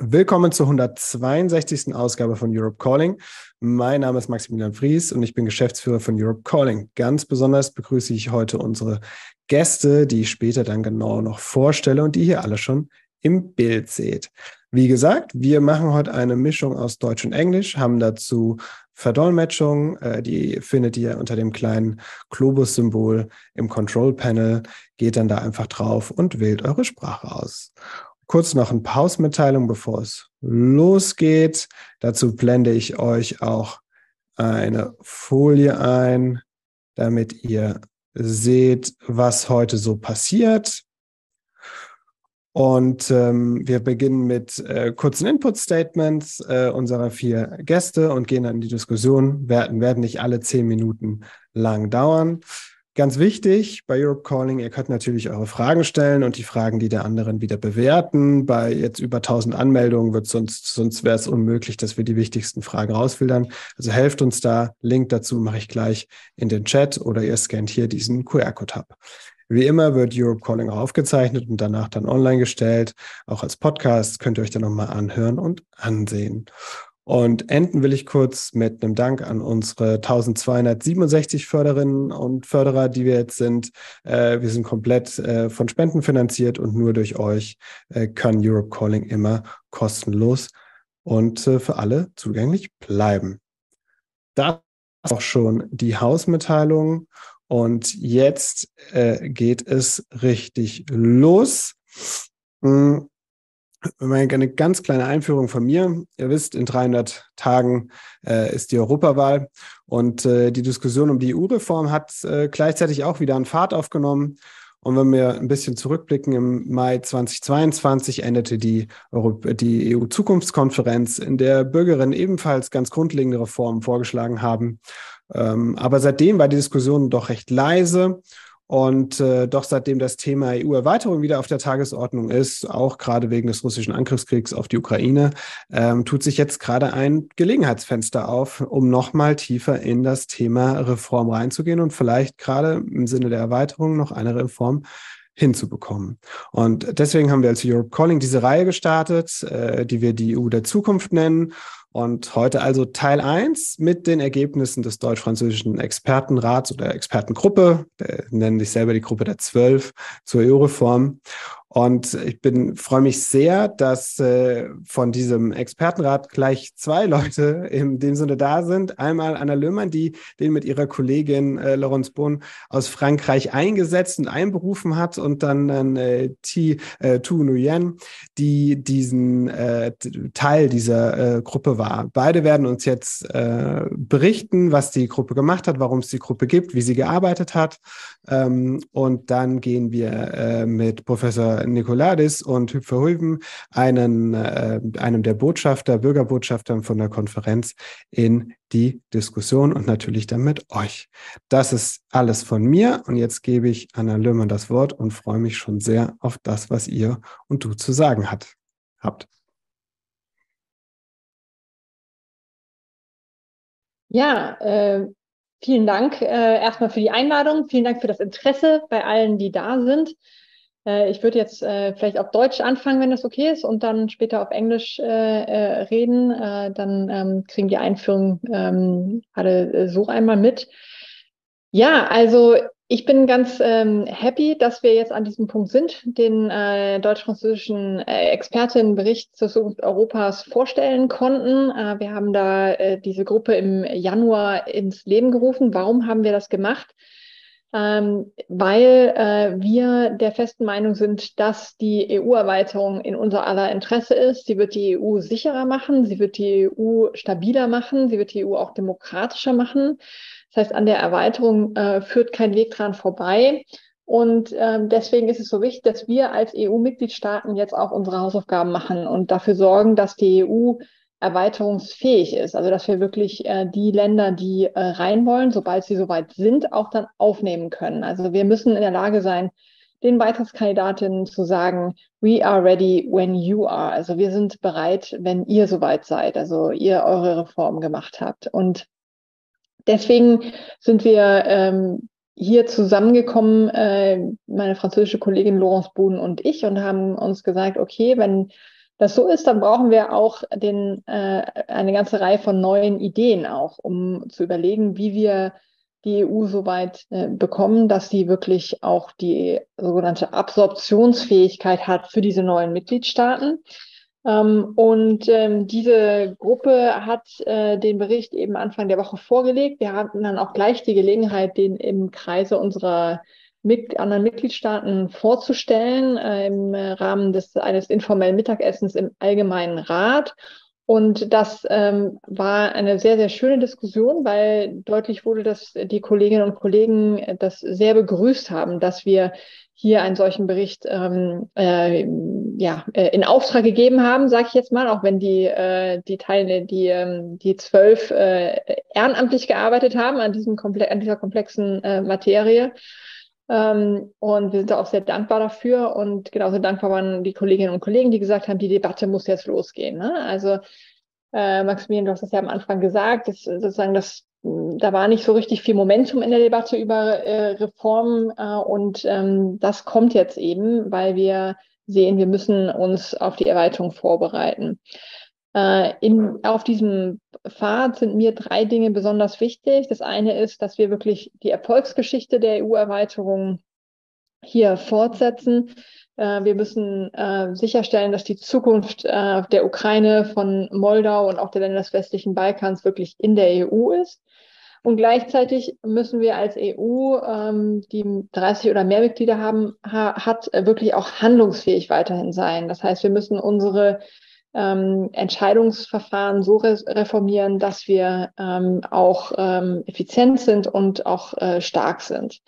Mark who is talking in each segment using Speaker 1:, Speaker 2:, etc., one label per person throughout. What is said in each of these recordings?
Speaker 1: Willkommen zur 162. Ausgabe von Europe Calling. Mein Name ist Maximilian Fries und ich bin Geschäftsführer von Europe Calling. Ganz besonders begrüße ich heute unsere Gäste, die ich später dann genau noch vorstelle und die hier alle schon im Bild seht. Wie gesagt, wir machen heute eine Mischung aus Deutsch und Englisch, haben dazu Verdolmetschung, äh, die findet ihr unter dem kleinen Globus-Symbol im Control Panel. Geht dann da einfach drauf und wählt eure Sprache aus. Kurz noch ein Pausmitteilung, bevor es losgeht. Dazu blende ich euch auch eine Folie ein, damit ihr seht, was heute so passiert. Und ähm, wir beginnen mit äh, kurzen Input-Statements äh, unserer vier Gäste und gehen dann in die Diskussion. Werden, werden nicht alle zehn Minuten lang dauern. Ganz wichtig bei Europe Calling, ihr könnt natürlich eure Fragen stellen und die Fragen, die der anderen wieder bewerten. Bei jetzt über 1000 Anmeldungen wird sonst, sonst wäre es unmöglich, dass wir die wichtigsten Fragen rausfiltern. Also helft uns da. Link dazu mache ich gleich in den Chat oder ihr scannt hier diesen QR-Code ab. Wie immer wird Europe Calling auch aufgezeichnet und danach dann online gestellt. Auch als Podcast könnt ihr euch dann nochmal anhören und ansehen. Und enden will ich kurz mit einem Dank an unsere 1267 Förderinnen und Förderer, die wir jetzt sind. Äh, wir sind komplett äh, von Spenden finanziert und nur durch euch äh, kann Europe Calling immer kostenlos und äh, für alle zugänglich bleiben. Das ist auch schon die Hausmitteilung. Und jetzt äh, geht es richtig los. Hm eine ganz kleine Einführung von mir. Ihr wisst, in 300 Tagen äh, ist die Europawahl und äh, die Diskussion um die EU-Reform hat äh, gleichzeitig auch wieder an Fahrt aufgenommen. Und wenn wir ein bisschen zurückblicken, im Mai 2022 endete die, die EU-Zukunftskonferenz, in der Bürgerinnen ebenfalls ganz grundlegende Reformen vorgeschlagen haben. Ähm, aber seitdem war die Diskussion doch recht leise und äh, doch seitdem das Thema EU-Erweiterung wieder auf der Tagesordnung ist, auch gerade wegen des russischen Angriffskriegs auf die Ukraine, ähm, tut sich jetzt gerade ein Gelegenheitsfenster auf, um nochmal tiefer in das Thema Reform reinzugehen und vielleicht gerade im Sinne der Erweiterung noch eine Reform hinzubekommen. Und deswegen haben wir als Europe Calling diese Reihe gestartet, äh, die wir die EU der Zukunft nennen und heute also Teil 1 mit den Ergebnissen des deutsch-französischen Expertenrats oder Expertengruppe, nennen sich selber die Gruppe der Zwölf zur EU-Reform. Und ich bin freue mich sehr, dass äh, von diesem Expertenrat gleich zwei Leute in dem Sinne da sind. Einmal Anna Löhmann, die den mit ihrer Kollegin äh, Laurence Bohn aus Frankreich eingesetzt und einberufen hat, und dann, dann äh, Thi äh, Tu Nguyen, die diesen äh, Teil dieser äh, Gruppe war. Beide werden uns jetzt äh, berichten, was die Gruppe gemacht hat, warum es die Gruppe gibt, wie sie gearbeitet hat. Ähm, und dann gehen wir äh, mit Professor Nikoladis und Hüpferhulven, einen, äh, einem der Botschafter, Bürgerbotschafter von der Konferenz in die Diskussion und natürlich dann mit euch. Das ist alles von mir und jetzt gebe ich Anna Löhmann das Wort und freue mich schon sehr auf das, was ihr und du zu sagen hat, habt.
Speaker 2: Ja, äh, vielen Dank äh, erstmal für die Einladung, vielen Dank für das Interesse bei allen, die da sind. Äh, ich würde jetzt äh, vielleicht auf Deutsch anfangen, wenn das okay ist, und dann später auf Englisch äh, äh reden. Äh, dann ähm, kriegen die Einführung ähm, alle so einmal mit. Ja, also ich bin ganz ähm, happy, dass wir jetzt an diesem Punkt sind, den äh, deutsch-französischen äh, Expertinnenbericht zur Zukunft Europas vorstellen konnten. Äh, wir haben da äh, diese Gruppe im Januar ins Leben gerufen. Warum haben wir das gemacht? Ähm, weil äh, wir der festen Meinung sind, dass die EU-Erweiterung in unser aller Interesse ist. Sie wird die EU sicherer machen, sie wird die EU stabiler machen, sie wird die EU auch demokratischer machen. Das heißt, an der Erweiterung äh, führt kein Weg dran vorbei. Und ähm, deswegen ist es so wichtig, dass wir als EU-Mitgliedstaaten jetzt auch unsere Hausaufgaben machen und dafür sorgen, dass die EU erweiterungsfähig ist. Also dass wir wirklich äh, die Länder, die äh, rein wollen, sobald sie soweit sind, auch dann aufnehmen können. Also wir müssen in der Lage sein, den Beitrittskandidatinnen zu sagen, we are ready when you are. Also wir sind bereit, wenn ihr soweit seid, also ihr eure Reform gemacht habt. Und deswegen sind wir ähm, hier zusammengekommen, äh, meine französische Kollegin Laurence Bohn und ich, und haben uns gesagt, okay, wenn das so ist, dann brauchen wir auch den, äh, eine ganze Reihe von neuen Ideen auch, um zu überlegen, wie wir die EU so weit äh, bekommen, dass sie wirklich auch die sogenannte Absorptionsfähigkeit hat für diese neuen Mitgliedstaaten. Ähm, und ähm, diese Gruppe hat äh, den Bericht eben Anfang der Woche vorgelegt. Wir hatten dann auch gleich die Gelegenheit, den im Kreise unserer mit anderen Mitgliedstaaten vorzustellen äh, im Rahmen des eines informellen Mittagessens im Allgemeinen Rat. Und das ähm, war eine sehr, sehr schöne Diskussion, weil deutlich wurde, dass die Kolleginnen und Kollegen das sehr begrüßt haben, dass wir hier einen solchen Bericht ähm, äh, ja, äh, in Auftrag gegeben haben, sage ich jetzt mal, auch wenn die, äh, die Teile, die, ähm, die zwölf äh, ehrenamtlich gearbeitet haben an, diesem Komple an dieser komplexen äh, Materie. Ähm, und wir sind da auch sehr dankbar dafür. Und genauso dankbar waren die Kolleginnen und Kollegen, die gesagt haben, die Debatte muss jetzt losgehen. Ne? Also äh, Maximilian, du hast das ja am Anfang gesagt, dass sozusagen das da war nicht so richtig viel Momentum in der Debatte über äh, Reformen äh, und ähm, das kommt jetzt eben, weil wir sehen, wir müssen uns auf die Erweiterung vorbereiten. Äh, in, auf diesem Pfad sind mir drei Dinge besonders wichtig. Das eine ist, dass wir wirklich die Erfolgsgeschichte der EU-Erweiterung hier fortsetzen. Äh, wir müssen äh, sicherstellen, dass die Zukunft äh, der Ukraine, von Moldau und auch der Länder des westlichen Balkans wirklich in der EU ist. Und gleichzeitig müssen wir als EU, ähm, die 30 oder mehr Mitglieder haben, ha hat, wirklich auch handlungsfähig weiterhin sein. Das heißt, wir müssen unsere ähm, Entscheidungsverfahren so re reformieren, dass wir ähm, auch ähm, effizient sind und auch äh, stark sind.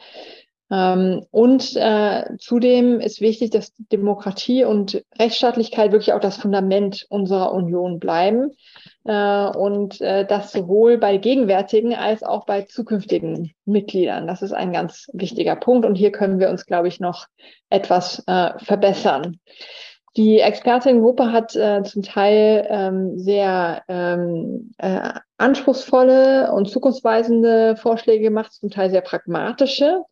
Speaker 2: Ähm, und äh, zudem ist wichtig, dass Demokratie und Rechtsstaatlichkeit wirklich auch das Fundament unserer Union bleiben. Äh, und äh, das sowohl bei gegenwärtigen als auch bei zukünftigen Mitgliedern. Das ist ein ganz wichtiger Punkt. Und hier können wir uns, glaube ich, noch etwas äh, verbessern. Die Expertengruppe hat äh, zum Teil ähm, sehr ähm, äh, anspruchsvolle und zukunftsweisende Vorschläge gemacht, zum Teil sehr pragmatische.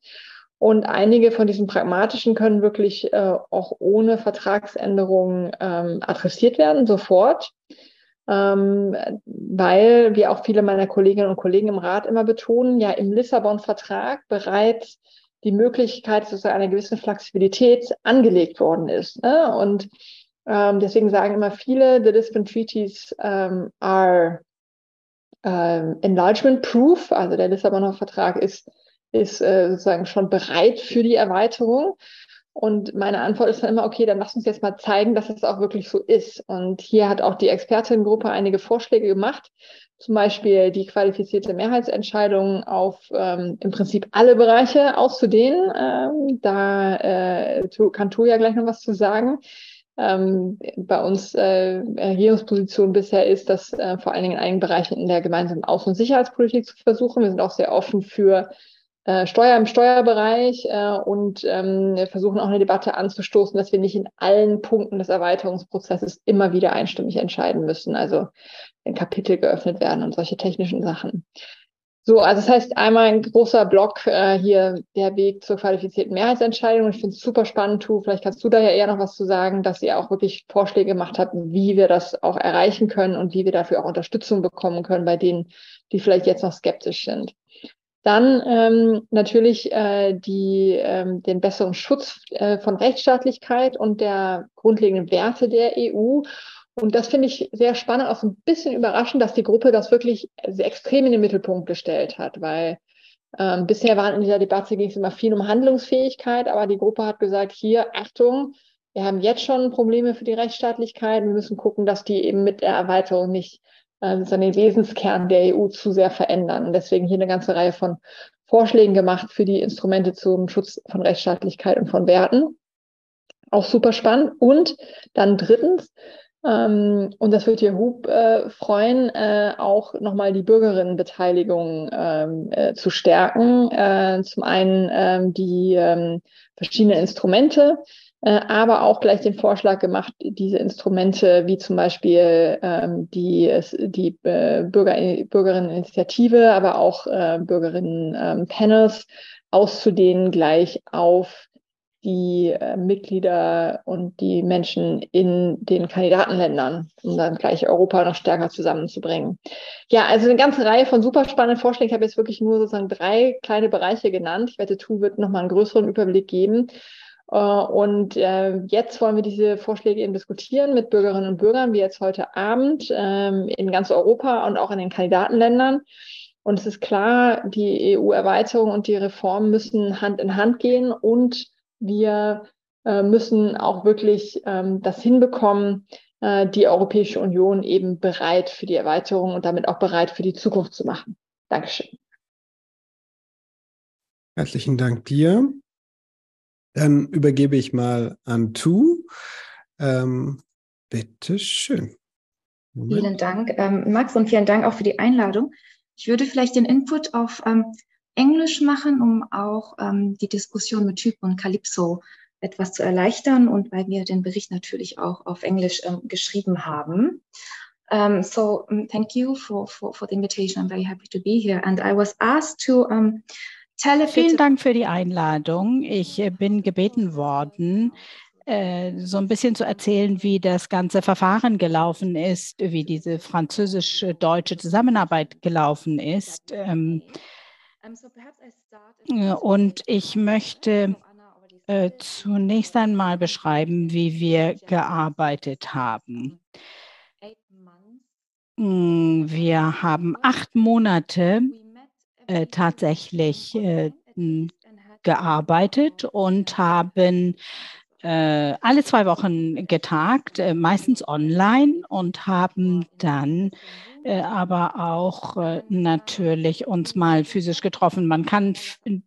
Speaker 2: Und einige von diesen pragmatischen können wirklich äh, auch ohne Vertragsänderung ähm, adressiert werden, sofort. Ähm, weil, wie auch viele meiner Kolleginnen und Kollegen im Rat immer betonen, ja im Lissabon-Vertrag bereits die Möglichkeit sozusagen einer gewissen Flexibilität angelegt worden ist. Ne? Und ähm, deswegen sagen immer viele, the Lisbon Treaties um, are um, enlargement proof, also der Lissabonner Vertrag ist ist äh, sozusagen schon bereit für die Erweiterung. Und meine Antwort ist dann immer, okay, dann lass uns jetzt mal zeigen, dass es auch wirklich so ist. Und hier hat auch die Expertinnengruppe einige Vorschläge gemacht, zum Beispiel die qualifizierte Mehrheitsentscheidung auf ähm, im Prinzip alle Bereiche auszudehnen. Ähm, da äh, kann Tu ja gleich noch was zu sagen. Ähm, bei uns äh, Regierungsposition bisher ist, das äh, vor allen Dingen in einigen Bereichen in der gemeinsamen Außen- und Sicherheitspolitik zu versuchen. Wir sind auch sehr offen für äh, Steuer im Steuerbereich äh, und ähm, versuchen auch eine Debatte anzustoßen, dass wir nicht in allen Punkten des Erweiterungsprozesses immer wieder einstimmig entscheiden müssen. Also wenn Kapitel geöffnet werden und solche technischen Sachen. So, also das heißt einmal ein großer Block äh, hier der Weg zur qualifizierten Mehrheitsentscheidung. Ich finde es super spannend, Tu. Vielleicht kannst du da ja eher noch was zu sagen, dass ihr auch wirklich Vorschläge gemacht habt, wie wir das auch erreichen können und wie wir dafür auch Unterstützung bekommen können bei denen, die vielleicht jetzt noch skeptisch sind. Dann ähm, natürlich äh, die, ähm, den besseren Schutz äh, von Rechtsstaatlichkeit und der grundlegenden Werte der EU. Und das finde ich sehr spannend, auch so ein bisschen überraschend, dass die Gruppe das wirklich extrem in den Mittelpunkt gestellt hat, weil ähm, bisher waren in dieser Debatte ging es immer viel um Handlungsfähigkeit, aber die Gruppe hat gesagt, hier, Achtung, wir haben jetzt schon Probleme für die Rechtsstaatlichkeit, wir müssen gucken, dass die eben mit der Erweiterung nicht äh, den Wesenskern der EU zu sehr verändern. Und deswegen hier eine ganze Reihe von Vorschlägen gemacht für die Instrumente zum Schutz von Rechtsstaatlichkeit und von Werten. Auch super spannend. Und dann drittens, ähm, und das wird hier Hub äh, freuen, äh, auch nochmal die Bürgerinnenbeteiligung ähm, äh, zu stärken. Äh, zum einen ähm, die ähm, verschiedenen Instrumente, aber auch gleich den Vorschlag gemacht, diese Instrumente wie zum Beispiel ähm, die, die äh, Bürger, Bürgerinneninitiative, aber auch äh, Bürgerinnen-Panels auszudehnen gleich auf die äh, Mitglieder und die Menschen in den Kandidatenländern, um dann gleich Europa noch stärker zusammenzubringen. Ja, also eine ganze Reihe von super spannenden Vorschlägen. Ich habe jetzt wirklich nur sozusagen drei kleine Bereiche genannt. Ich wette, Tu wird nochmal einen größeren Überblick geben. Äh, und äh, jetzt wollen wir diese Vorschläge eben diskutieren mit Bürgerinnen und Bürgern, wie jetzt heute Abend ähm, in ganz Europa und auch in den Kandidatenländern. Und es ist klar, die EU-Erweiterung und die Reformen müssen Hand in Hand gehen und wir äh, müssen auch wirklich ähm, das hinbekommen, die Europäische Union eben bereit für die Erweiterung und damit auch bereit für die Zukunft zu machen. Dankeschön.
Speaker 1: Herzlichen Dank dir. Dann übergebe ich mal an Tu. Ähm, Bitte schön.
Speaker 3: Vielen Dank, ähm, Max, und vielen Dank auch für die Einladung. Ich würde vielleicht den Input auf ähm, Englisch machen, um auch ähm, die Diskussion mit Typ und Calypso etwas zu erleichtern und weil wir den Bericht natürlich auch auf Englisch ähm, geschrieben haben. Um, so um, thank you for, for, for the invitation. I'm very happy to be here. And I was asked to um,
Speaker 4: Vielen Dank für die Einladung. Ich äh, bin gebeten worden, äh, so ein bisschen zu erzählen, wie das ganze Verfahren gelaufen ist, wie diese französisch-deutsche Zusammenarbeit gelaufen ist. Ähm, und ich möchte äh, zunächst einmal beschreiben, wie wir gearbeitet haben. Hm, wir haben acht Monate äh, tatsächlich äh, gearbeitet und haben äh, alle zwei Wochen getagt, äh, meistens online und haben dann äh, aber auch äh, natürlich uns mal physisch getroffen. Man kann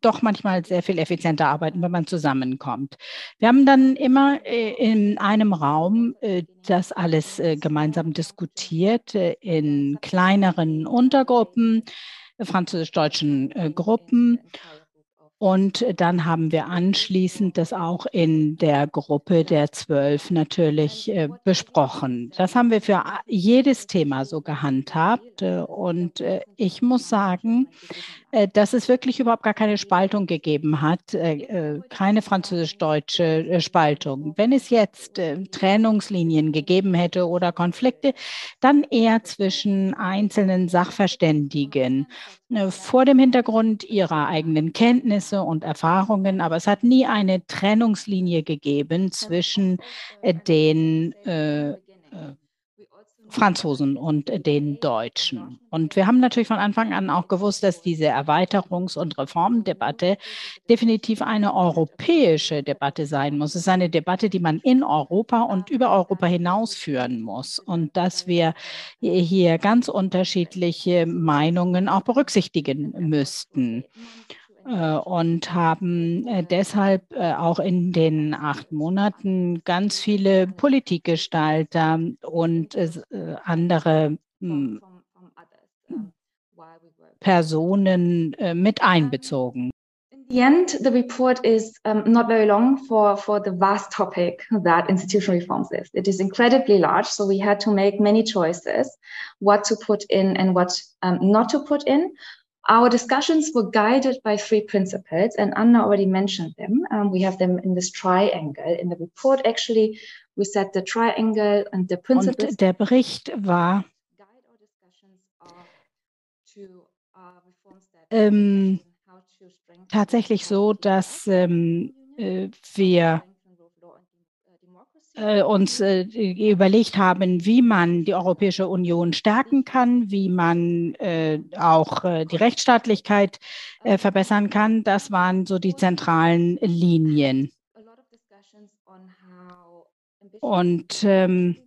Speaker 4: doch manchmal sehr viel effizienter arbeiten, wenn man zusammenkommt. Wir haben dann immer in einem Raum das alles gemeinsam diskutiert in kleineren Untergruppen, französisch-deutschen Gruppen und dann haben wir anschließend das auch in der Gruppe der zwölf natürlich äh, besprochen. Das haben wir für jedes Thema so gehandhabt. Äh, und äh, ich muss sagen, äh, dass es wirklich überhaupt gar keine Spaltung gegeben hat, äh, äh, keine französisch-deutsche Spaltung. Wenn es jetzt Trennungslinien gegeben hätte oder Konflikte, dann eher zwischen einzelnen Sachverständigen vor dem Hintergrund ihrer eigenen Kenntnisse und Erfahrungen, aber es hat nie eine Trennungslinie gegeben zwischen den äh, Franzosen und den Deutschen. Und wir haben natürlich von Anfang an auch gewusst, dass diese Erweiterungs- und Reformdebatte definitiv eine europäische Debatte sein muss. Es ist eine Debatte, die man in Europa und über Europa hinaus führen muss. Und dass wir hier ganz unterschiedliche Meinungen auch berücksichtigen müssten. Äh, und haben äh, deshalb äh, auch in den acht Monaten ganz viele Politikgestalter und andere hm, Personen mit einbezogen.
Speaker 3: In the end, the report is um, not very long for, for the vast topic that institutional reforms is. It is incredibly large, so we had to make many choices what to put in and what um, not to put in. Our discussions were guided by three principles, and Anna already mentioned them. Um, we have them in this triangle. In the report, actually, we set the triangle and the principles.
Speaker 4: Und der Bericht war ähm, tatsächlich so, dass ähm, äh, wir äh, uns äh, überlegt haben, wie man die Europäische Union stärken kann, wie man äh, auch äh, die Rechtsstaatlichkeit äh, verbessern kann. Das waren so die zentralen Linien. Und ähm,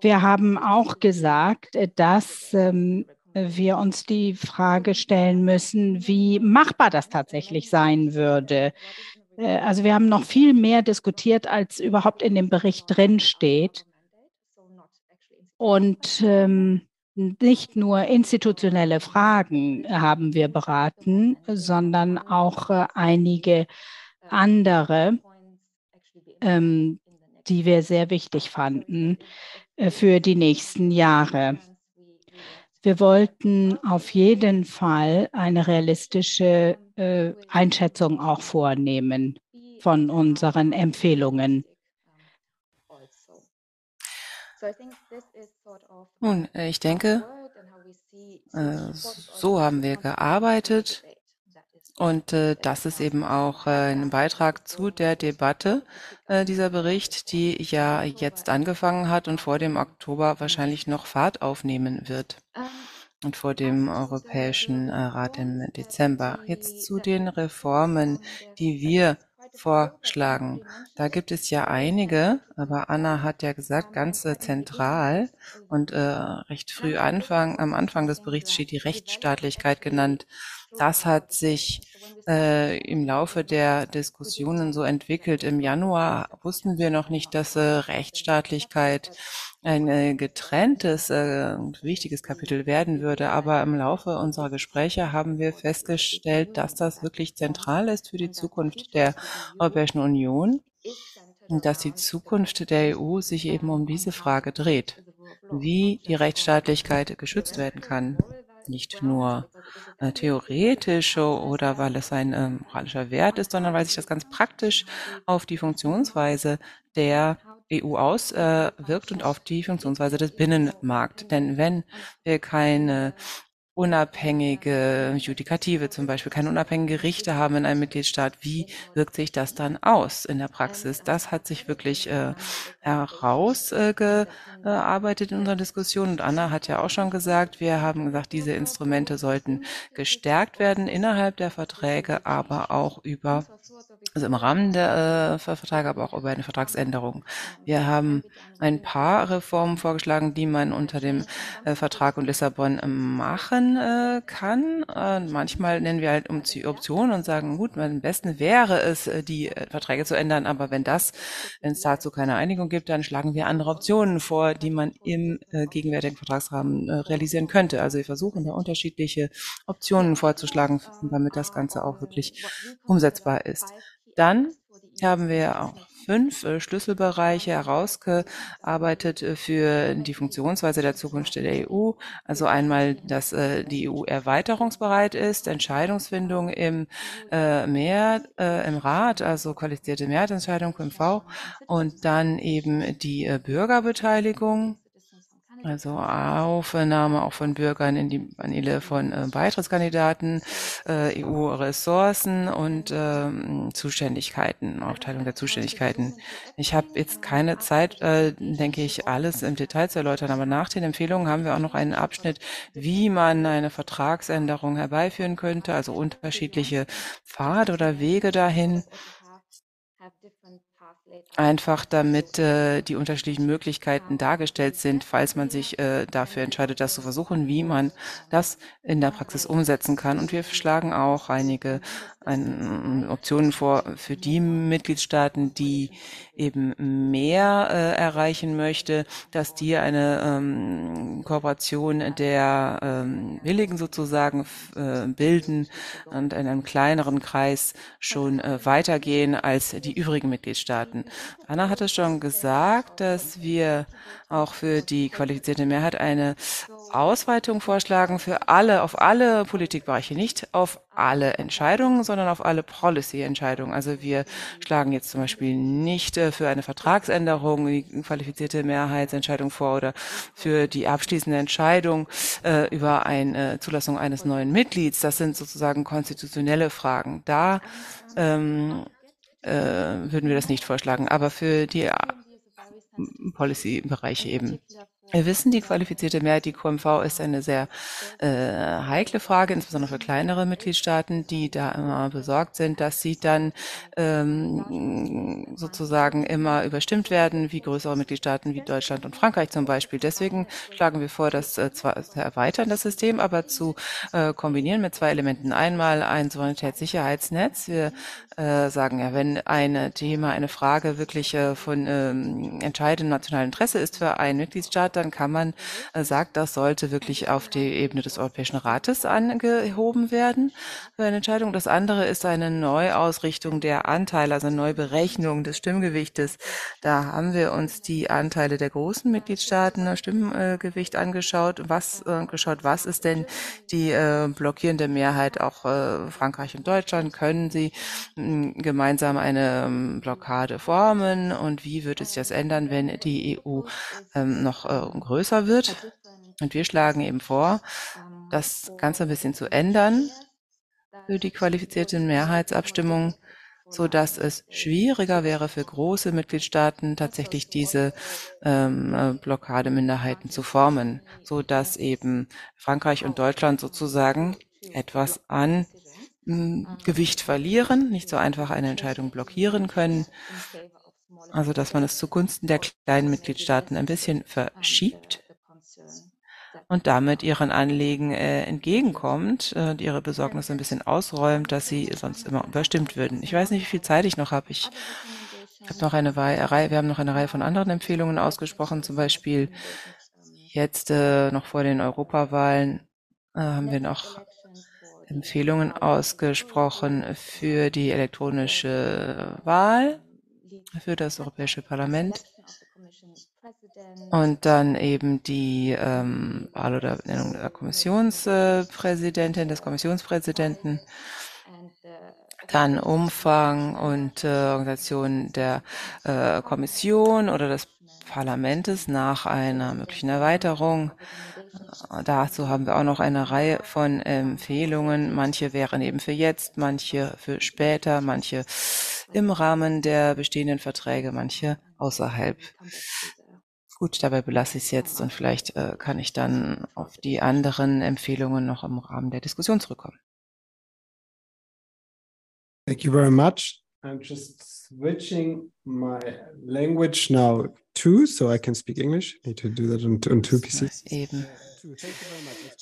Speaker 4: wir haben auch gesagt, dass ähm, wir uns die Frage stellen müssen, wie machbar das tatsächlich sein würde. Äh, also wir haben noch viel mehr diskutiert, als überhaupt in dem Bericht drin steht. Und ähm, nicht nur institutionelle Fragen haben wir beraten, sondern auch äh, einige andere, ähm, die wir sehr wichtig fanden äh, für die nächsten Jahre. Wir wollten auf jeden Fall eine realistische äh, Einschätzung auch vornehmen. von unseren Empfehlungen.
Speaker 5: Nun, ich denke, äh, so haben wir gearbeitet und äh, das ist eben auch äh, ein Beitrag zu der Debatte, äh, dieser Bericht, die ja jetzt angefangen hat und vor dem Oktober wahrscheinlich noch Fahrt aufnehmen wird. Und vor dem Europäischen äh, Rat im Dezember. Jetzt zu den Reformen, die wir vorschlagen. Da gibt es ja einige, aber Anna hat ja gesagt, ganz äh, zentral und äh, recht früh Anfang, am Anfang des Berichts steht die Rechtsstaatlichkeit genannt. Das hat sich äh, im Laufe der Diskussionen so entwickelt. Im Januar wussten wir noch nicht, dass äh, Rechtsstaatlichkeit ein äh, getrenntes, äh, wichtiges Kapitel werden würde. Aber im Laufe unserer Gespräche haben wir festgestellt, dass das wirklich zentral ist für die Zukunft der Europäischen Union und dass die Zukunft der EU sich eben um diese Frage dreht, wie die Rechtsstaatlichkeit geschützt werden kann nicht nur äh, theoretisch oder weil es ein äh, moralischer Wert ist, sondern weil sich das ganz praktisch auf die Funktionsweise der EU auswirkt äh, und auf die Funktionsweise des Binnenmarkts. Denn wenn wir keine unabhängige Judikative zum Beispiel, keine unabhängige Richter haben in einem Mitgliedstaat. Wie wirkt sich das dann aus in der Praxis? Das hat sich wirklich äh, herausgearbeitet äh, in unserer Diskussion. Und Anna hat ja auch schon gesagt, wir haben gesagt, diese Instrumente sollten gestärkt werden innerhalb der Verträge, aber auch über also im Rahmen der äh, Verträge, aber auch über eine Vertragsänderung. Wir haben ein paar Reformen vorgeschlagen, die man unter dem äh, Vertrag und Lissabon machen äh, kann. Äh, manchmal nennen wir halt um die Option und sagen, gut, am besten wäre es, äh, die äh, Verträge zu ändern, aber wenn das, wenn es dazu keine Einigung gibt, dann schlagen wir andere Optionen vor, die man im äh, gegenwärtigen Vertragsrahmen äh, realisieren könnte. Also wir versuchen da unterschiedliche Optionen vorzuschlagen, damit das Ganze auch wirklich umsetzbar ist. Dann haben wir auch fünf äh, Schlüsselbereiche herausgearbeitet äh, für die Funktionsweise der Zukunft der EU. Also einmal, dass äh, die EU erweiterungsbereit ist, Entscheidungsfindung im Mehr, im Rat, also qualifizierte Mehrheitsentscheidung im V und dann eben die Bürgerbeteiligung also Aufnahme auch von Bürgern in die Paneele von äh, Beitrittskandidaten, äh, EU-Ressourcen und äh, Zuständigkeiten, Aufteilung der Zuständigkeiten. Ich habe jetzt keine Zeit, äh, denke ich, alles im Detail zu erläutern, aber nach den Empfehlungen haben wir auch noch einen Abschnitt, wie man eine Vertragsänderung herbeiführen könnte, also unterschiedliche Pfade oder Wege dahin einfach damit äh, die unterschiedlichen Möglichkeiten dargestellt sind, falls man sich äh, dafür entscheidet, das zu versuchen, wie man das in der Praxis umsetzen kann. Und wir schlagen auch einige ein, Optionen vor für die Mitgliedstaaten, die eben mehr äh, erreichen möchte, dass die eine ähm, Kooperation der ähm, Willigen sozusagen äh, bilden und in einem kleineren Kreis schon äh, weitergehen als die übrigen Mitgliedstaaten. Anna hatte schon gesagt, dass wir auch für die qualifizierte Mehrheit eine Ausweitung vorschlagen für alle, auf alle Politikbereiche, nicht auf alle Entscheidungen, sondern auf alle Policy-Entscheidungen. Also wir schlagen jetzt zum Beispiel nicht äh, für eine Vertragsänderung die qualifizierte Mehrheitsentscheidung vor oder für die abschließende Entscheidung äh, über eine Zulassung eines neuen Mitglieds. Das sind sozusagen konstitutionelle Fragen. Da ähm, äh, würden wir das nicht vorschlagen. Aber für die äh, Policy-Bereiche eben. Wir wissen, die qualifizierte Mehrheit, die QMV, ist eine sehr äh, heikle Frage, insbesondere für kleinere Mitgliedstaaten, die da immer besorgt sind, dass sie dann ähm, sozusagen immer überstimmt werden, wie größere Mitgliedstaaten wie Deutschland und Frankreich zum Beispiel. Deswegen schlagen wir vor, das äh, zwar zu erweitern, das System, aber zu äh, kombinieren mit zwei Elementen. Einmal ein Souveränitätssicherheitsnetz. Wir äh, sagen ja, wenn ein Thema, eine Frage wirklich äh, von ähm, entscheidendem nationalen Interesse ist für einen Mitgliedstaat, dann kann man äh, sagt, das sollte wirklich auf die Ebene des Europäischen Rates angehoben werden für eine Entscheidung. Das andere ist eine Neuausrichtung der Anteile, also eine Neuberechnung des Stimmgewichtes. Da haben wir uns die Anteile der großen Mitgliedstaaten, das Stimmgewicht angeschaut. Was äh, geschaut, was ist denn die äh, blockierende Mehrheit auch äh, Frankreich und Deutschland? Können sie mh, gemeinsam eine ähm, Blockade formen und wie würde sich das ändern, wenn die EU ähm, noch äh, größer wird? Und wir schlagen eben vor, das Ganze ein bisschen zu ändern für die qualifizierte Mehrheitsabstimmung, so dass es schwieriger wäre für große Mitgliedstaaten tatsächlich diese ähm, äh, Blockademinderheiten zu formen, so dass eben Frankreich und Deutschland sozusagen etwas an hm, Gewicht verlieren, nicht so einfach eine Entscheidung blockieren können. Also dass man es zugunsten der kleinen Mitgliedstaaten ein bisschen verschiebt und damit ihren Anliegen äh, entgegenkommt äh, ihre Besorgnis ein bisschen ausräumt, dass sie sonst immer überstimmt würden. Ich weiß nicht, wie viel Zeit ich noch habe. Ich habe noch eine Reihe, wir haben noch eine Reihe von anderen Empfehlungen ausgesprochen, zum Beispiel jetzt äh, noch vor den Europawahlen äh, haben wir noch Empfehlungen ausgesprochen für die elektronische Wahl für das Europäische Parlament. Und dann eben die ähm, Wahl oder Benennung der Kommissionspräsidentin, des Kommissionspräsidenten. Dann Umfang und äh, Organisation der äh, Kommission oder des Parlamentes nach einer möglichen Erweiterung. Dazu haben wir auch noch eine Reihe von Empfehlungen. Manche wären eben für jetzt, manche für später, manche im Rahmen der bestehenden Verträge, manche außerhalb. Gut, dabei belasse ich es jetzt und vielleicht äh, kann ich dann auf die anderen Empfehlungen noch im Rahmen der Diskussion zurückkommen.
Speaker 1: Thank you very much. I'm just switching my language now too, so I can speak English. I need to do that on, on two PCs.
Speaker 5: Eben.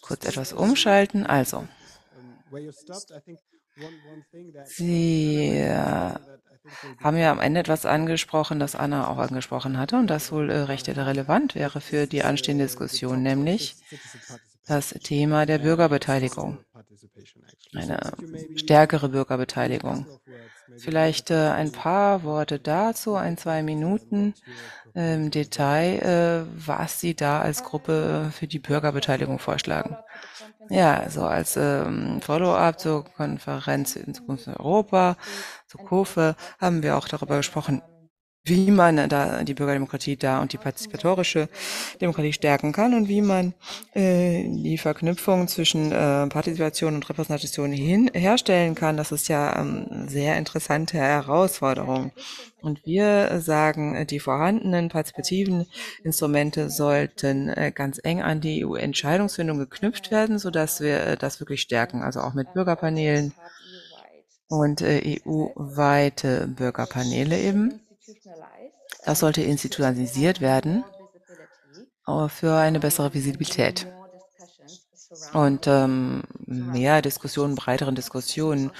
Speaker 5: Kurz etwas umschalten. Also. Sie äh, haben ja am Ende etwas angesprochen, das Anna auch angesprochen hatte und das wohl äh, recht relevant wäre für die anstehende Diskussion, nämlich das Thema der Bürgerbeteiligung. Eine stärkere Bürgerbeteiligung. Vielleicht äh, ein paar Worte dazu, ein, zwei Minuten im Detail, äh, was Sie da als Gruppe für die Bürgerbeteiligung vorschlagen. Ja, so als ähm, Follow-up zur Konferenz in Zukunft Europa, zur KOFE, haben wir auch darüber gesprochen, wie man da die Bürgerdemokratie da und die partizipatorische Demokratie stärken kann und wie man äh, die Verknüpfung zwischen äh, Partizipation und Repräsentation hin herstellen kann. Das ist ja ähm, sehr interessante Herausforderung. Und wir sagen, die vorhandenen partizipativen Instrumente sollten äh, ganz eng an die EU-Entscheidungsfindung geknüpft werden, sodass wir äh, das wirklich stärken, also auch mit Bürgerpanelen und äh, EU-weite Bürgerpaneele eben. Das sollte institutionalisiert werden für eine bessere Visibilität. Und ähm, mehr Diskussionen, breiteren Diskussionen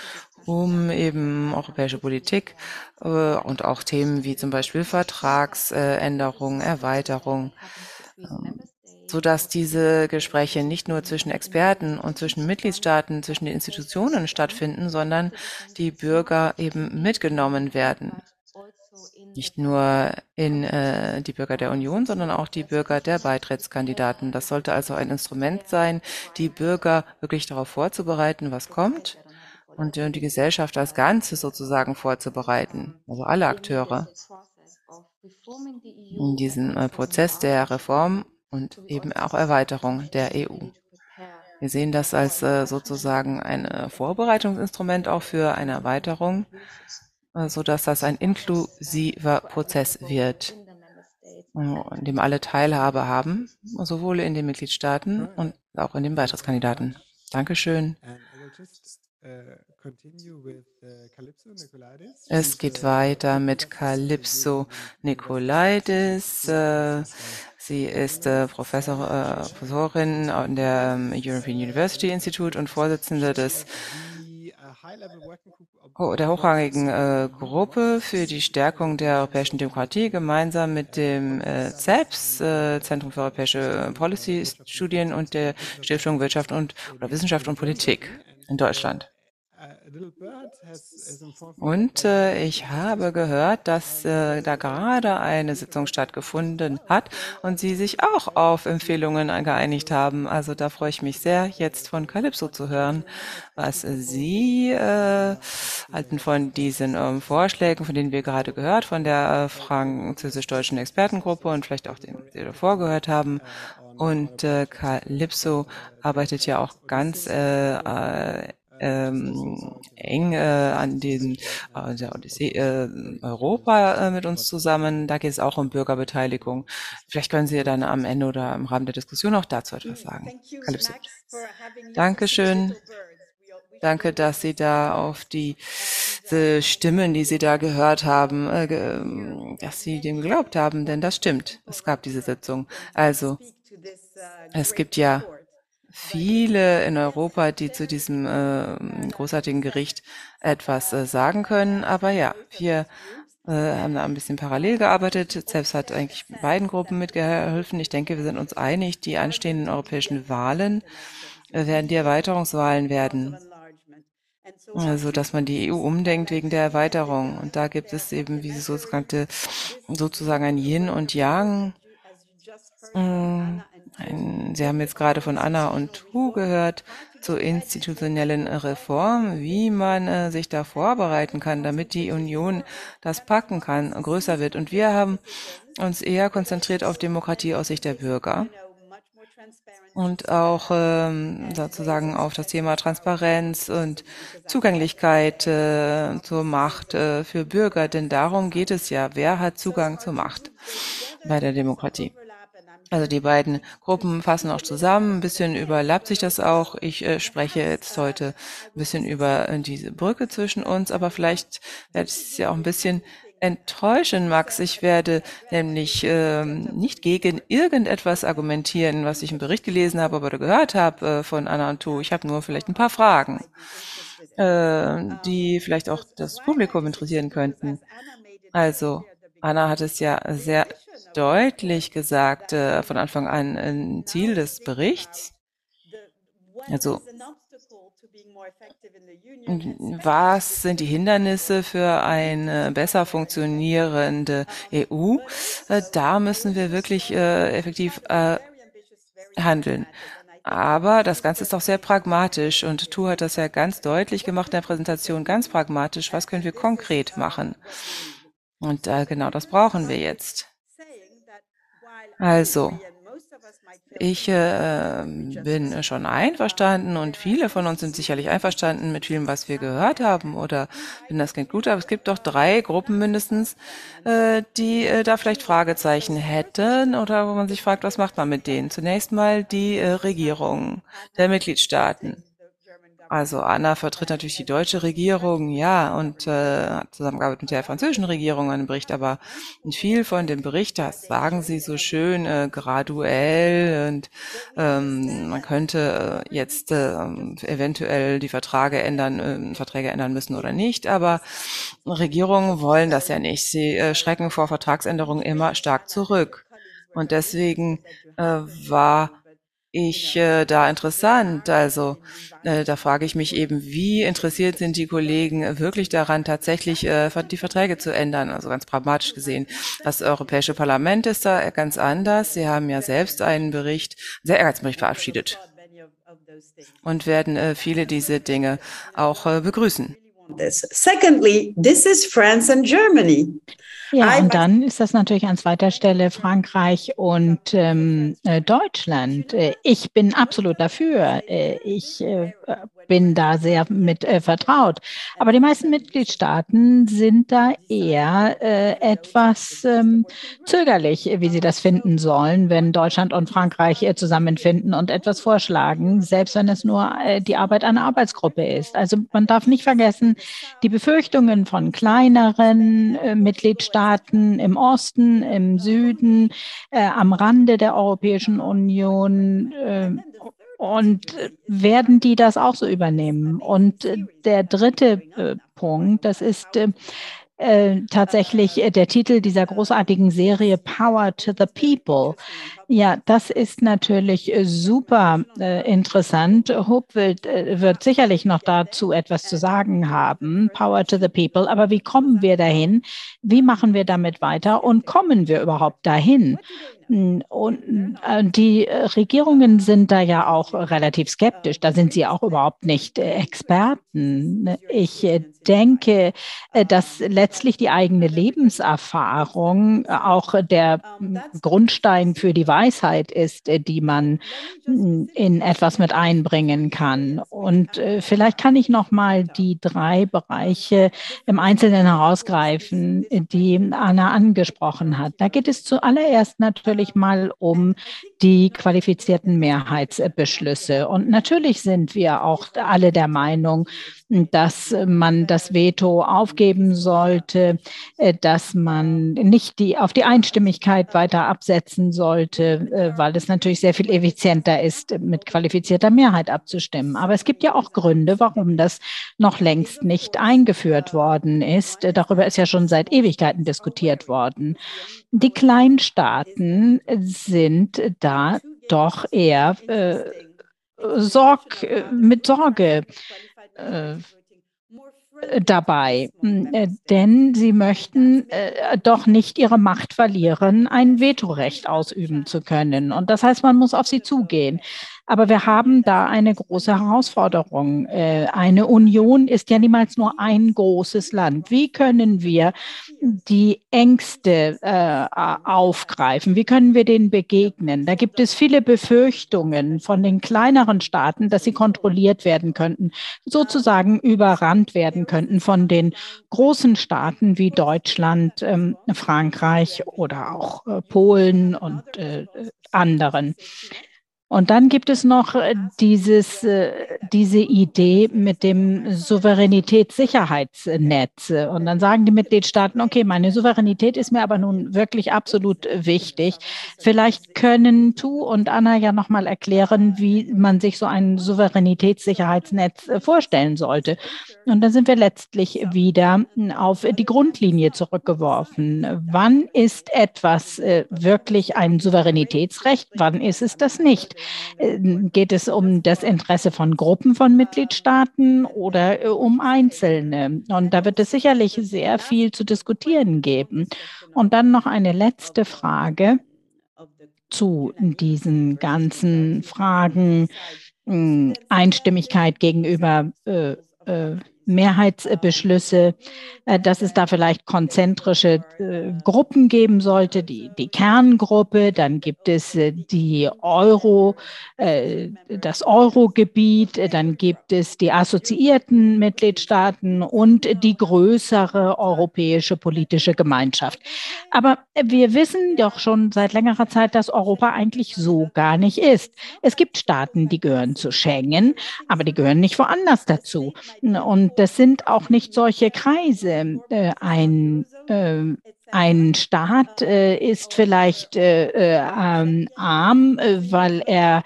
Speaker 5: um eben europäische Politik äh, und auch Themen wie zum Beispiel Vertragsänderung, Erweiterung, ähm, so dass diese Gespräche nicht nur zwischen Experten und zwischen Mitgliedstaaten, zwischen den Institutionen stattfinden, sondern die Bürger eben mitgenommen werden nicht nur in äh, die Bürger der Union, sondern auch die Bürger der Beitrittskandidaten. Das sollte also ein Instrument sein, die Bürger wirklich darauf vorzubereiten, was kommt und äh, die Gesellschaft als Ganzes sozusagen vorzubereiten, also alle Akteure in diesem äh, Prozess der Reform und eben auch Erweiterung der EU. Wir sehen das als äh, sozusagen ein äh, Vorbereitungsinstrument auch für eine Erweiterung äh, so dass das ein inklusiver Prozess wird, äh, in dem alle Teilhabe haben, sowohl in den Mitgliedstaaten und auch in den Beitrittskandidaten. Dankeschön. Es geht weiter mit Calypso Nikolaidis. Äh, sie ist Professor, Professorin an der ähm, European University Institute und Vorsitzende des der hochrangigen äh, Gruppe für die Stärkung der europäischen Demokratie gemeinsam mit dem äh, CEPS, äh, Zentrum für europäische Policy-Studien und der Stiftung Wirtschaft und oder Wissenschaft und Politik in Deutschland. Und äh, ich habe gehört, dass äh, da gerade eine Sitzung stattgefunden hat und Sie sich auch auf Empfehlungen geeinigt haben. Also da freue ich mich sehr, jetzt von Calypso zu hören, was Sie äh, halten von diesen ähm, Vorschlägen, von denen wir gerade gehört, von der äh, französisch-deutschen Expertengruppe und vielleicht auch den, die davor gehört haben. Und äh, Calypso arbeitet ja auch ganz äh, äh, ähm, eng äh, an den äh, der Odyssee äh, Europa äh, mit uns zusammen. Da geht es auch um Bürgerbeteiligung. Vielleicht können Sie dann am Ende oder im Rahmen der Diskussion auch dazu etwas sagen. Calypso. Dankeschön. Danke, dass Sie da auf die, die Stimmen, die Sie da gehört haben, äh, dass Sie dem geglaubt haben, denn das stimmt. Es gab diese Sitzung. Also, es gibt ja viele in Europa, die zu diesem äh, großartigen Gericht etwas äh, sagen können. Aber ja, wir äh, haben da ein bisschen parallel gearbeitet. Selbst hat eigentlich beiden Gruppen mitgeholfen. Ich denke, wir sind uns einig, die anstehenden europäischen Wahlen äh, werden die Erweiterungswahlen werden. Also, dass man die EU umdenkt wegen der Erweiterung. Und da gibt es eben, wie so sozusagen ein Yin und Yang. Mm, ein, Sie haben jetzt gerade von Anna und Hu gehört zur institutionellen Reform, wie man äh, sich da vorbereiten kann, damit die Union das packen kann, größer wird. Und wir haben uns eher konzentriert auf Demokratie aus Sicht der Bürger und auch ähm, sozusagen auf das Thema Transparenz und Zugänglichkeit äh, zur Macht äh, für Bürger, denn darum geht es ja. Wer hat Zugang zur Macht bei der Demokratie? Also die beiden Gruppen fassen auch zusammen. Ein bisschen überlappt sich das auch. Ich äh, spreche jetzt heute ein bisschen über äh, diese Brücke zwischen uns, aber vielleicht werde ich es ja auch ein bisschen enttäuschen, Max. Ich werde nämlich ähm, nicht gegen irgendetwas argumentieren, was ich im Bericht gelesen habe oder gehört habe äh, von Anna und Tu. Ich habe nur vielleicht ein paar Fragen, äh, die vielleicht auch das Publikum interessieren könnten. Also, Anna hat es ja sehr deutlich gesagt, äh, von Anfang an ein Ziel des Berichts. Also, was sind die Hindernisse für eine besser funktionierende EU? Äh, da müssen wir wirklich äh, effektiv äh, handeln. Aber das Ganze ist auch sehr pragmatisch und Tu hat das ja ganz deutlich gemacht in der Präsentation, ganz pragmatisch. Was können wir konkret machen? Und äh, genau das brauchen wir jetzt. Also, ich äh, bin schon einverstanden und viele von uns sind sicherlich einverstanden mit vielem, was wir gehört haben oder wenn das klingt gut, aber es gibt doch drei Gruppen mindestens, äh, die äh, da vielleicht Fragezeichen hätten oder wo man sich fragt, was macht man mit denen? Zunächst mal die äh, Regierung der Mitgliedstaaten. Also Anna vertritt natürlich die deutsche Regierung, ja, und äh, hat zusammengearbeitet mit der französischen Regierung an dem Bericht, aber viel von dem Bericht, das sagen sie so schön äh, graduell und ähm, man könnte äh, jetzt äh, eventuell die Verträge ändern, äh, Verträge ändern müssen oder nicht, aber Regierungen wollen das ja nicht. Sie äh, schrecken vor Vertragsänderungen immer stark zurück. Und deswegen äh, war ich äh, da interessant. Also äh, da frage ich mich eben, wie interessiert sind die Kollegen wirklich daran, tatsächlich äh, die Verträge zu ändern? Also ganz pragmatisch gesehen. Das Europäische Parlament ist da ganz anders. Sie haben ja selbst einen Bericht, sehr Ehrgeizbericht verabschiedet und werden äh, viele diese Dinge auch äh, begrüßen.
Speaker 6: Secondly, this is France and Germany.
Speaker 4: Ja, und dann ist das natürlich an zweiter Stelle Frankreich und ähm, äh, Deutschland. Äh, ich bin absolut dafür. Äh, ich äh, bin da sehr mit äh, vertraut. Aber die meisten Mitgliedstaaten sind da eher äh, etwas ähm, zögerlich, wie sie das finden sollen, wenn Deutschland und Frankreich äh, zusammenfinden und etwas vorschlagen, selbst wenn es nur die Arbeit einer Arbeitsgruppe ist. Also man darf nicht vergessen, die Befürchtungen von kleineren äh, Mitgliedstaaten im Osten, im Süden, äh, am Rande der Europäischen Union, und werden die das auch so übernehmen? Und der dritte äh, Punkt, das ist äh, äh, tatsächlich äh, der Titel dieser großartigen Serie Power to the People. Ja, das ist natürlich äh, super äh, interessant. Hope wird, äh, wird sicherlich noch dazu etwas zu sagen haben. Power to the People. Aber wie kommen wir dahin? Wie machen wir damit weiter? Und kommen wir überhaupt dahin? Und äh, die Regierungen sind da ja auch relativ skeptisch. Da sind sie auch überhaupt nicht äh, Experten. Ich denke, dass letztlich die eigene Lebenserfahrung auch der Grundstein für die Weisheit ist, die man in etwas mit einbringen kann. Und vielleicht kann ich noch mal die drei Bereiche im Einzelnen herausgreifen, die Anna angesprochen hat. Da geht es zuallererst natürlich natürlich mal um die qualifizierten Mehrheitsbeschlüsse. Und natürlich sind wir auch alle der Meinung, dass man das Veto aufgeben sollte, äh, dass man nicht die, auf die Einstimmigkeit weiter absetzen sollte, äh, weil es natürlich sehr viel effizienter ist, mit qualifizierter Mehrheit abzustimmen. Aber es gibt ja auch Gründe, warum das noch längst nicht eingeführt worden ist. Darüber ist ja schon seit Ewigkeiten diskutiert worden. Die Kleinstaaten sind da doch eher äh, Sorg, mit Sorge äh, dabei, äh, denn sie möchten äh, doch nicht ihre Macht verlieren, ein Vetorecht ausüben zu können. Und das heißt, man muss auf sie zugehen. Aber wir haben da eine große Herausforderung. Äh, eine Union ist ja niemals nur ein großes Land. Wie können wir die Ängste äh, aufgreifen? Wie können wir denen begegnen? Da gibt es viele Befürchtungen von den kleineren Staaten, dass sie kontrolliert werden könnten, sozusagen überrannt werden könnten von den großen Staaten wie Deutschland, ähm, Frankreich oder auch äh, Polen und anderen. Und dann gibt es noch äh, dieses, äh, diese Idee mit dem Souveränitätssicherheitsnetz. Und dann sagen die Mitgliedstaaten, okay, meine Souveränität ist mir aber nun wirklich absolut wichtig. Vielleicht können Tu und Anna ja nochmal erklären, wie man sich so ein Souveränitätssicherheitsnetz äh, vorstellen sollte. Und dann sind wir letztlich wieder auf die Grundlinie zurückgeworfen. Wann ist etwas wirklich ein Souveränitätsrecht? Wann ist es das nicht? Ähm, geht es um das Interesse von Gruppen von Mitgliedstaaten oder äh, um Einzelne? Und da wird es sicherlich sehr viel zu diskutieren geben. Und dann noch eine letzte Frage zu diesen ganzen Fragen. Hm, Einstimmigkeit gegenüber äh, äh, Mehrheitsbeschlüsse, äh, dass es da vielleicht konzentrische äh, Gruppen geben sollte, die, die Kerngruppe, dann gibt es äh, die Euro, das Eurogebiet, dann gibt es die assoziierten Mitgliedstaaten und die größere europäische politische Gemeinschaft. Aber wir wissen doch schon seit längerer Zeit, dass Europa eigentlich so gar nicht ist. Es gibt Staaten, die gehören zu Schengen, aber die gehören nicht woanders dazu. Und das sind auch nicht solche Kreise. Äh, ein, äh, ein Staat äh, ist vielleicht äh, äh, ähm, arm, weil er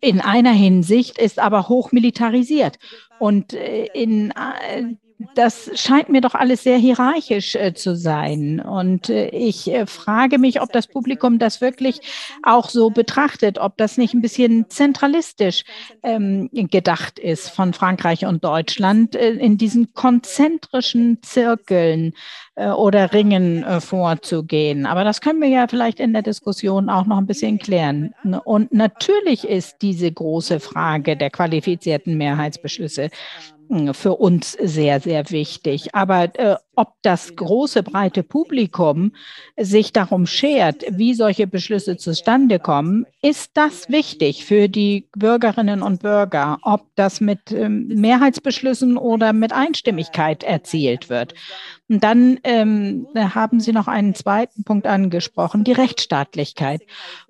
Speaker 4: in einer Hinsicht ist aber hochmilitarisiert. Und in das scheint mir doch alles sehr hierarchisch äh, zu sein. Und äh, ich äh, frage mich, ob das Publikum das wirklich auch so betrachtet, ob das nicht ein bisschen zentralistisch ähm, gedacht ist von Frankreich und Deutschland äh, in diesen konzentrischen Zirkeln äh, oder Ringen äh, vorzugehen. Aber das können wir ja vielleicht in der Diskussion auch noch ein bisschen klären. Und natürlich ist diese große Frage der qualifizierten Mehrheitsbeschlüsse für uns sehr, sehr wichtig. Aber äh, ob das große, breite Publikum sich darum schert, wie solche Beschlüsse zustande kommen, ist das wichtig für die Bürgerinnen und Bürger, ob das mit ähm, Mehrheitsbeschlüssen oder mit Einstimmigkeit erzielt wird. Und dann ähm, haben Sie noch einen zweiten Punkt angesprochen, die Rechtsstaatlichkeit.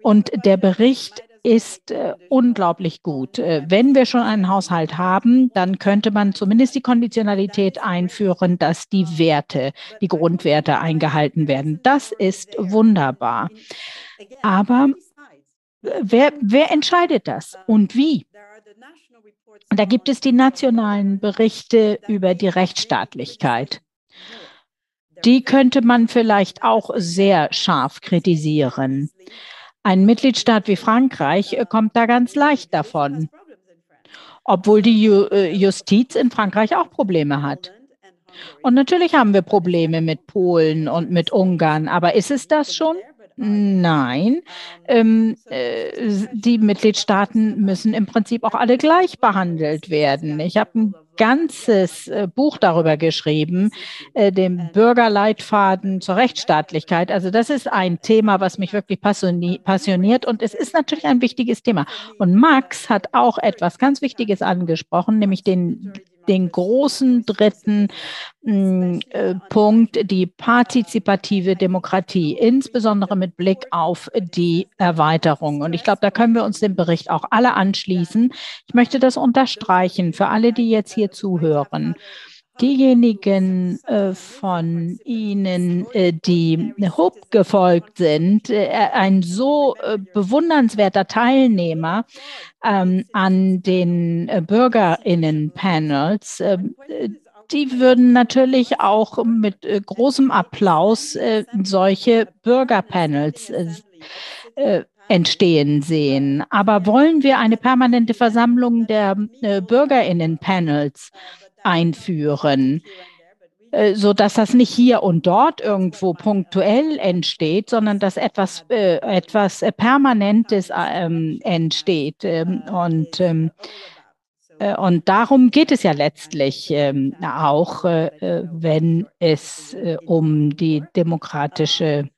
Speaker 4: Und der Bericht ist äh, unglaublich gut. Äh, wenn wir schon einen Haushalt haben, dann könnte man zumindest die Konditionalität einführen, dass die Werte, die Grundwerte eingehalten werden. Das ist wunderbar. Aber wer, wer entscheidet das und wie? Da gibt es die nationalen Berichte über die Rechtsstaatlichkeit. Die könnte man vielleicht auch sehr scharf kritisieren. Ein Mitgliedstaat wie Frankreich kommt da ganz leicht davon, obwohl die äh, Justiz in Frankreich auch Probleme hat. Und natürlich haben wir Probleme mit Polen und mit Ungarn, aber ist es das schon? Nein, ähm, äh, die Mitgliedstaaten müssen im Prinzip auch alle gleich behandelt werden. Ich habe ein ganzes äh, Buch darüber geschrieben, äh, dem Bürgerleitfaden zur Rechtsstaatlichkeit. Also das ist ein Thema, was mich wirklich passioniert und es ist natürlich ein wichtiges Thema. Und Max hat auch etwas ganz Wichtiges angesprochen, nämlich den den großen dritten mm, äh, Punkt, die partizipative Demokratie, insbesondere mit Blick auf die Erweiterung. Und ich glaube, da können wir uns dem Bericht auch alle anschließen. Ich möchte das unterstreichen für alle, die jetzt hier zuhören diejenigen äh, von Ihnen, äh, die Hope gefolgt sind, äh, ein so bewundernswerter Teilnehmer ähm, an den Bürgerinnen-Panels, die würden natürlich auch mit großem Applaus solche Bürgerpanels entstehen sehen. Aber wollen wir eine permanente Versammlung der Bürgerinnen-Panels? Einführen, äh, so dass das nicht hier und dort irgendwo punktuell entsteht, sondern dass etwas, äh, etwas Permanentes ähm, entsteht. Ähm, und, ähm, äh, und darum geht es ja letztlich ähm, auch, äh, wenn es äh, um die demokratische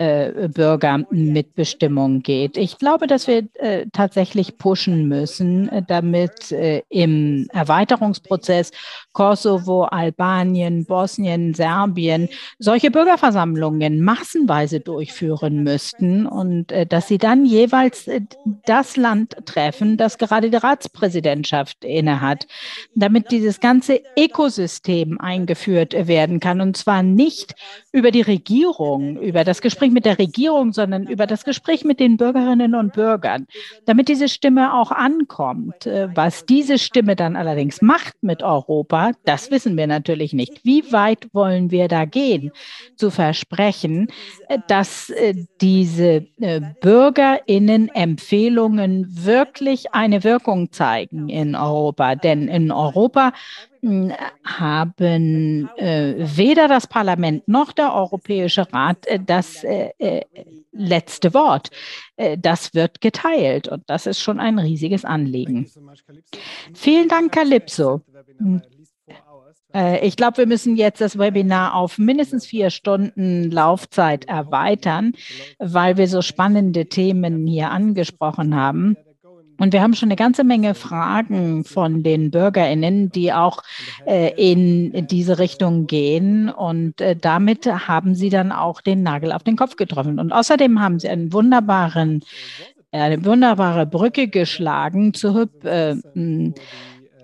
Speaker 4: äh, Bürgermitbestimmung geht. Ich glaube, dass wir äh, tatsächlich pushen müssen, äh, damit äh, im Erweiterungsprozess Kosovo, Albanien, Bosnien, Serbien solche Bürgerversammlungen massenweise durchführen müssten und dass sie dann jeweils das Land treffen, das gerade die Ratspräsidentschaft innehat, damit dieses ganze Ökosystem eingeführt werden kann und zwar nicht über die Regierung, über das Gespräch mit der Regierung, sondern über das Gespräch mit den Bürgerinnen und Bürgern, damit diese Stimme auch ankommt. Äh, was diese Stimme dann allerdings macht mit Europa, das wissen wir natürlich nicht. Wie weit wollen wir da gehen, zu versprechen, äh, dass äh, diese Bürgerinnen-Empfehlungen wirklich eine Wirkung zeigen in Europa? Denn in Europa haben äh, weder das Parlament noch der Europäische Rat äh, das äh, äh letzte Wort. Äh, das wird geteilt und das ist schon ein riesiges Anliegen. Vielen Dank, Calypso. Äh, ich glaube, wir müssen jetzt das Webinar auf mindestens vier Stunden Laufzeit erweitern, weil wir so spannende Themen hier angesprochen haben. Und wir haben schon eine ganze Menge Fragen von den BürgerInnen, die auch äh, in diese Richtung gehen. Und äh, damit haben sie dann auch den Nagel auf den Kopf getroffen. Und außerdem haben sie einen wunderbaren, eine wunderbare Brücke geschlagen zu. Äh, äh,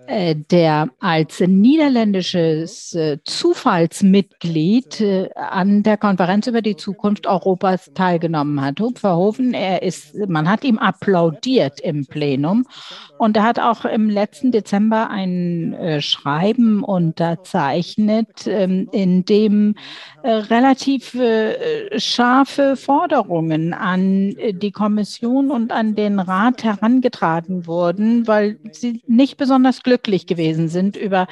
Speaker 4: der als niederländisches äh, Zufallsmitglied äh, an der Konferenz über die Zukunft Europas teilgenommen hat. Verhoeven, er ist, man hat ihm applaudiert im Plenum und er hat auch im letzten Dezember ein äh, Schreiben unterzeichnet, ähm, in dem äh, relativ äh, scharfe Forderungen an äh, die Kommission und an den Rat herangetragen wurden, weil sie nicht besonders glücklich gewesen sind über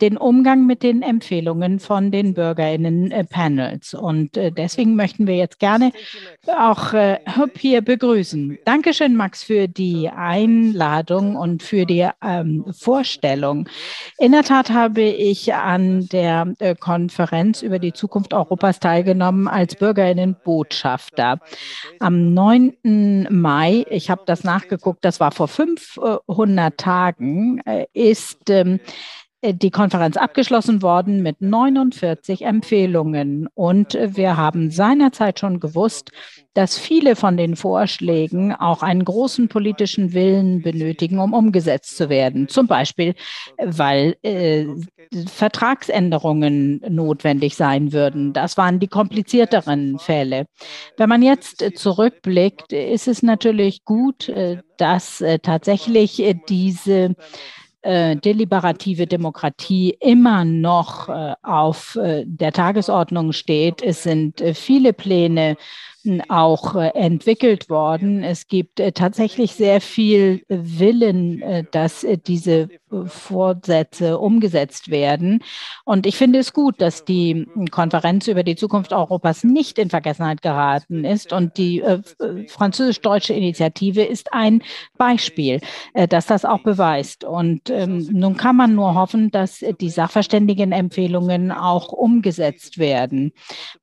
Speaker 4: den Umgang mit den Empfehlungen von den Bürgerinnen-Panels. Und äh, deswegen möchten wir jetzt gerne auch äh, Hüb hier begrüßen. Dankeschön, Max, für die Einladung und für die ähm, Vorstellung. In der Tat habe ich an der äh, Konferenz über die Zukunft Europas teilgenommen als Bürgerinnenbotschafter. Am 9. Mai, ich habe das nachgeguckt, das war vor 500 Tagen, äh, ist ähm, äh, die Konferenz abgeschlossen worden mit 49 Empfehlungen. Und wir haben seinerzeit schon gewusst, dass viele von den Vorschlägen auch einen großen politischen Willen benötigen, um umgesetzt zu werden. Zum Beispiel, weil äh, Vertragsänderungen notwendig sein würden. Das waren die komplizierteren Fälle. Wenn man jetzt zurückblickt, ist es natürlich gut, äh, dass äh, tatsächlich diese äh, deliberative Demokratie immer noch äh, auf äh, der Tagesordnung steht. Es sind äh, viele Pläne auch äh, entwickelt worden. Es gibt äh, tatsächlich sehr viel Willen, äh, dass diese Vorsätze umgesetzt werden. Und ich finde es gut, dass die Konferenz über die Zukunft Europas nicht in Vergessenheit geraten ist. Und die französisch-deutsche Initiative ist ein Beispiel, dass das auch beweist. Und ähm, nun kann man nur hoffen, dass die Sachverständigenempfehlungen auch umgesetzt werden.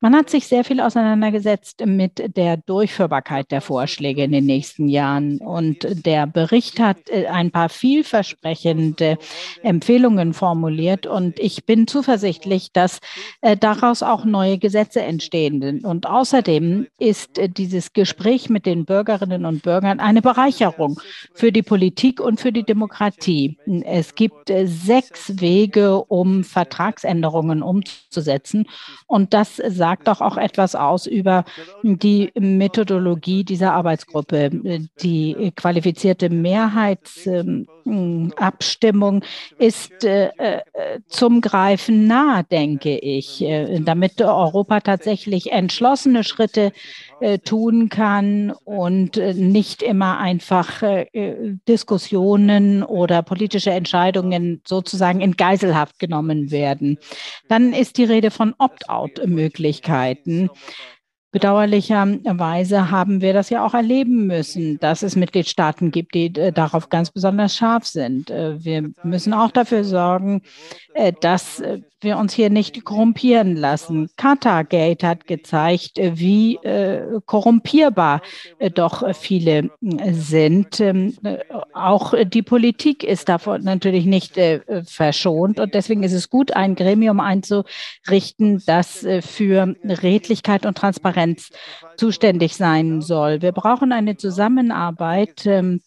Speaker 4: Man hat sich sehr viel auseinandergesetzt mit mit der Durchführbarkeit der Vorschläge in den nächsten Jahren. Und der Bericht hat äh, ein paar vielversprechende Empfehlungen formuliert. Und ich bin zuversichtlich, dass äh, daraus auch neue Gesetze entstehen. Und außerdem ist äh, dieses Gespräch mit den Bürgerinnen und Bürgern eine Bereicherung für die Politik und für die Demokratie. Es gibt sechs Wege, um Vertragsänderungen umzusetzen. Und das sagt doch auch etwas aus über die Methodologie dieser Arbeitsgruppe. Die qualifizierte Mehrheitsabstimmung ist äh, äh, zum Greifen nah, denke ich, äh, damit Europa tatsächlich entschlossene Schritte tun kann und nicht immer einfach Diskussionen oder politische Entscheidungen sozusagen in Geiselhaft genommen werden. Dann ist die Rede von Opt-out-Möglichkeiten. Bedauerlicherweise haben wir das ja auch erleben müssen, dass es Mitgliedstaaten gibt, die äh, darauf ganz besonders scharf sind. Äh, wir müssen auch dafür sorgen, äh, dass wir uns hier nicht korrumpieren lassen. Qatargate hat gezeigt, wie korrumpierbar doch viele sind. Ähm, auch die Politik ist davon natürlich nicht verschont. Und deswegen ist es gut, ein Gremium einzurichten, das für Redlichkeit und Transparenz Transparenz zuständig sein soll. Wir brauchen eine Zusammenarbeit ähm,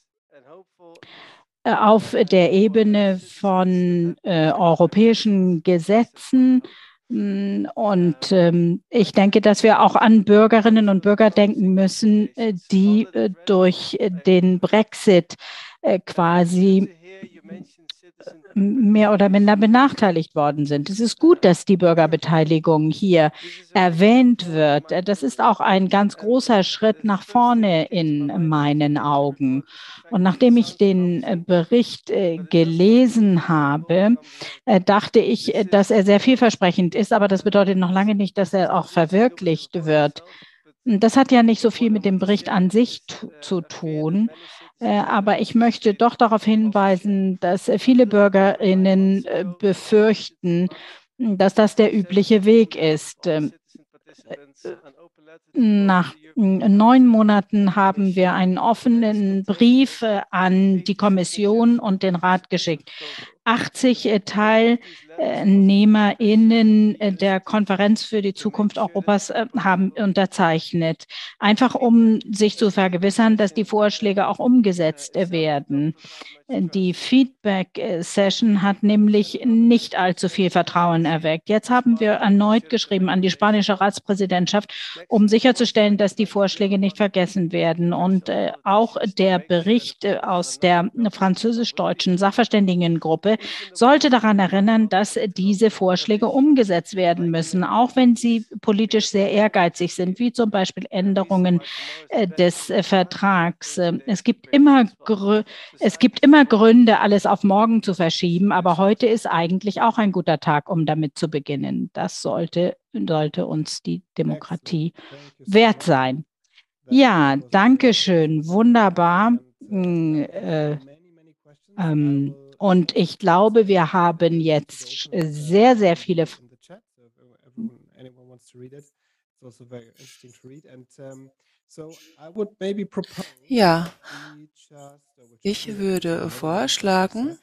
Speaker 4: auf der Ebene von äh, europäischen Gesetzen. Mm, und ähm, ich denke, dass wir auch an Bürgerinnen und Bürger denken müssen, äh, die äh, durch den Brexit äh, quasi mehr oder minder benachteiligt worden sind. Es ist gut, dass die Bürgerbeteiligung hier erwähnt wird. Das ist auch ein ganz großer Schritt nach vorne in meinen Augen. Und nachdem ich den Bericht äh, gelesen habe, äh, dachte ich, dass er sehr vielversprechend ist, aber das bedeutet noch lange nicht, dass er auch verwirklicht wird. Das hat ja nicht so viel mit dem Bericht an sich zu tun. Äh, aber ich möchte doch darauf hinweisen, dass viele Bürgerinnen äh, befürchten, dass das der übliche Weg ist. Ähm, nach neun Monaten haben wir einen offenen Brief äh, an die Kommission und den Rat geschickt. 80 TeilnehmerInnen der Konferenz für die Zukunft Europas äh, haben unterzeichnet, einfach um sich zu vergewissern, dass die Vorschläge auch umgesetzt werden. Die Feedback-Session hat nämlich nicht allzu viel Vertrauen erweckt. Jetzt haben wir erneut geschrieben an die spanische Ratspräsidentschaft, um sicherzustellen, dass die Vorschläge nicht vergessen werden. Und äh, auch der Bericht äh, aus der französisch-deutschen Sachverständigengruppe sollte daran erinnern, dass diese Vorschläge umgesetzt werden müssen, auch wenn sie politisch sehr ehrgeizig sind, wie zum Beispiel Änderungen äh, des äh, Vertrags. Es gibt immer, es gibt immer Gründe, alles auf morgen zu verschieben, aber heute ist eigentlich auch ein guter Tag, um damit zu beginnen. Das sollte, sollte uns die Demokratie wert sein. Ja, danke schön. Wunderbar. Mm, äh, ähm, und ich glaube, wir haben jetzt sehr, sehr viele.
Speaker 5: Ja, ich würde vorschlagen,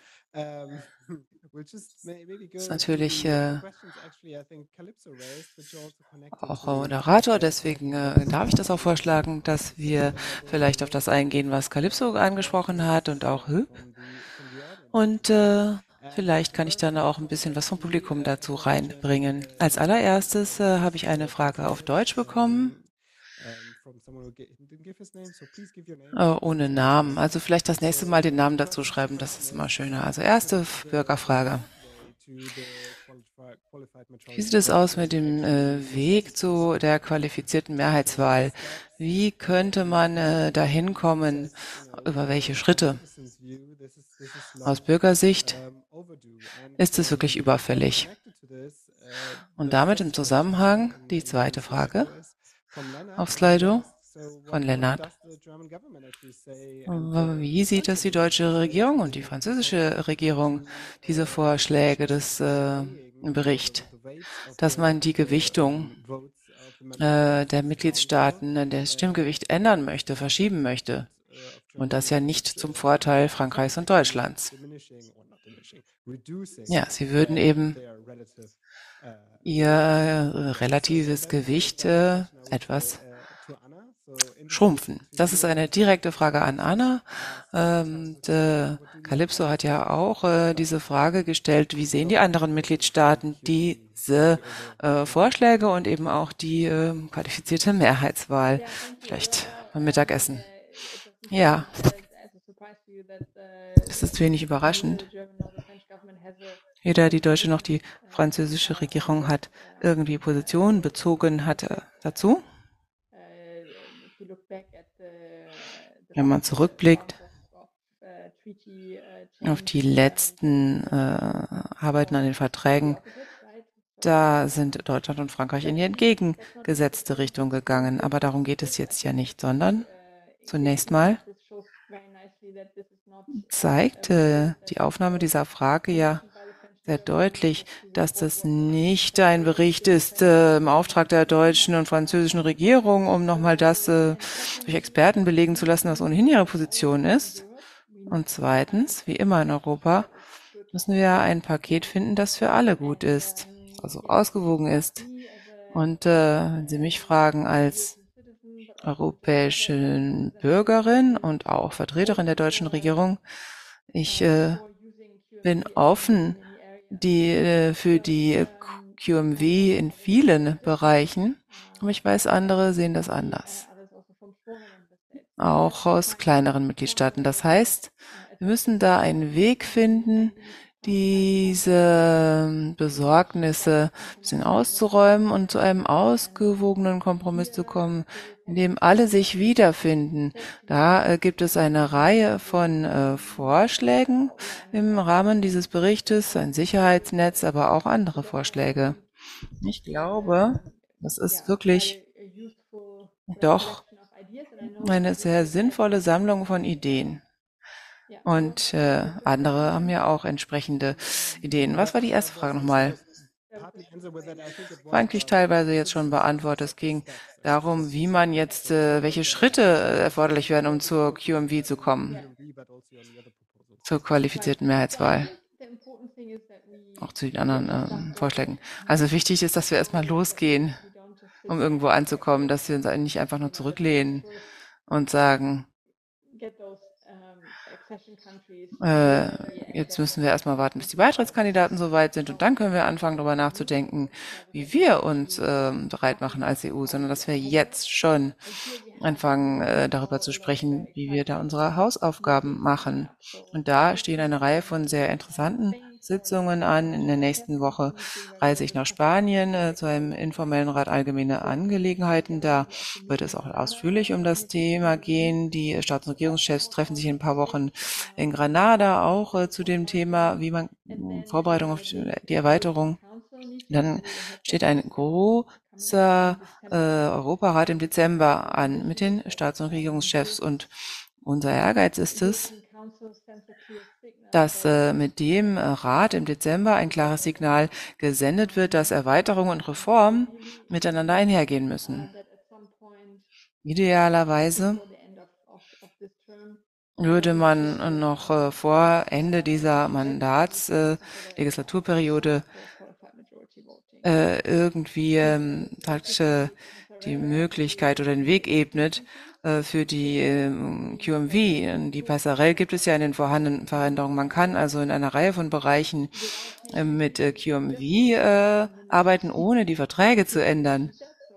Speaker 5: ist natürlich äh, auch Moderator, deswegen äh, darf ich das auch vorschlagen, dass wir vielleicht auf das eingehen, was Calypso angesprochen hat und auch Hü. Und äh, vielleicht kann ich dann auch ein bisschen was vom Publikum dazu reinbringen. Als allererstes äh, habe ich eine Frage auf Deutsch bekommen. Oh, ohne Namen. Also vielleicht das nächste Mal den Namen dazu schreiben, das ist immer schöner. Also erste Bürgerfrage. Wie sieht es aus mit dem äh, Weg zu der qualifizierten Mehrheitswahl? Wie könnte man äh, dahin kommen? Über welche Schritte? Aus Bürgersicht ist es wirklich überfällig. Und damit im Zusammenhang die zweite Frage auf Slido von Lennart. Wie sieht das die deutsche Regierung und die französische Regierung, diese Vorschläge des äh, Berichts, dass man die Gewichtung äh, der Mitgliedstaaten, das Stimmgewicht ändern möchte, verschieben möchte? Und das ja nicht zum Vorteil Frankreichs und Deutschlands. Ja, sie würden eben ihr äh, relatives Gewicht äh, etwas schrumpfen? Das ist eine direkte Frage an Anna. Ähm, Calypso hat ja auch äh, diese Frage gestellt, wie sehen die anderen Mitgliedstaaten diese äh, Vorschläge und eben auch die äh, qualifizierte Mehrheitswahl? Vielleicht beim Mittagessen. Ja. Das ist wenig überraschend. Weder die deutsche noch die französische Regierung hat irgendwie Position bezogen hat äh, dazu. Wenn man zurückblickt auf die letzten äh, Arbeiten an den Verträgen, da sind Deutschland und Frankreich in die entgegengesetzte Richtung gegangen. Aber darum geht es jetzt ja nicht, sondern zunächst mal zeigt äh, die Aufnahme dieser Frage ja sehr deutlich, dass das nicht ein Bericht ist äh, im Auftrag der deutschen und französischen Regierung, um nochmal das äh, durch Experten belegen zu lassen, was ohnehin ihre Position ist. Und zweitens, wie immer in Europa, müssen wir ein Paket finden, das für alle gut ist, also ausgewogen ist. Und äh, wenn Sie mich fragen als europäische Bürgerin und auch Vertreterin der deutschen Regierung, ich äh, bin offen die äh, für die QMW in vielen Bereichen. Aber ich weiß, andere sehen das anders. Auch aus kleineren Mitgliedstaaten. Das heißt, wir müssen da einen Weg finden, diese Besorgnisse ein bisschen auszuräumen und zu einem ausgewogenen Kompromiss zu kommen, in dem alle sich wiederfinden. Da äh, gibt es eine Reihe von äh, Vorschlägen im Rahmen dieses Berichtes, ein Sicherheitsnetz, aber auch andere Vorschläge. Ich glaube, das ist wirklich doch eine sehr sinnvolle Sammlung von Ideen. Und äh, andere haben ja auch entsprechende Ideen. Was war die erste Frage nochmal? War eigentlich teilweise jetzt schon beantwortet. Es ging darum, wie man jetzt, äh, welche Schritte äh, erforderlich werden, um zur QMV zu kommen, zur qualifizierten Mehrheitswahl. Auch zu den anderen äh, Vorschlägen. Also wichtig ist, dass wir erstmal losgehen, um irgendwo anzukommen, dass wir uns nicht einfach nur zurücklehnen und sagen, äh, jetzt müssen wir erstmal warten, bis die Beitrittskandidaten soweit sind und dann können wir anfangen, darüber nachzudenken, wie wir uns äh, bereit machen als EU, sondern dass wir jetzt schon anfangen, äh, darüber zu sprechen, wie wir da unsere Hausaufgaben machen. Und da stehen eine Reihe von sehr interessanten Sitzungen an. In der nächsten Woche reise ich nach Spanien äh, zu einem informellen Rat allgemeine Angelegenheiten. Da wird es auch ausführlich um das Thema gehen. Die Staats- und Regierungschefs treffen sich in ein paar Wochen in Granada auch äh, zu dem Thema, wie man Vorbereitung auf die Erweiterung. Dann steht ein großer äh, Europarat im Dezember an mit den Staats- und Regierungschefs und unser Ehrgeiz ist es, dass äh, mit dem äh, Rat im Dezember ein klares Signal gesendet wird, dass Erweiterung und Reform miteinander einhergehen müssen. Idealerweise würde man noch äh, vor Ende dieser Mandats äh, äh, irgendwie ähm, halt, äh, die Möglichkeit oder den Weg ebnet für die äh, QMV. Die Passerelle gibt es ja in den vorhandenen Veränderungen. Man kann also in einer Reihe von Bereichen äh, mit äh, QMV äh, arbeiten, ohne die Verträge zu ändern.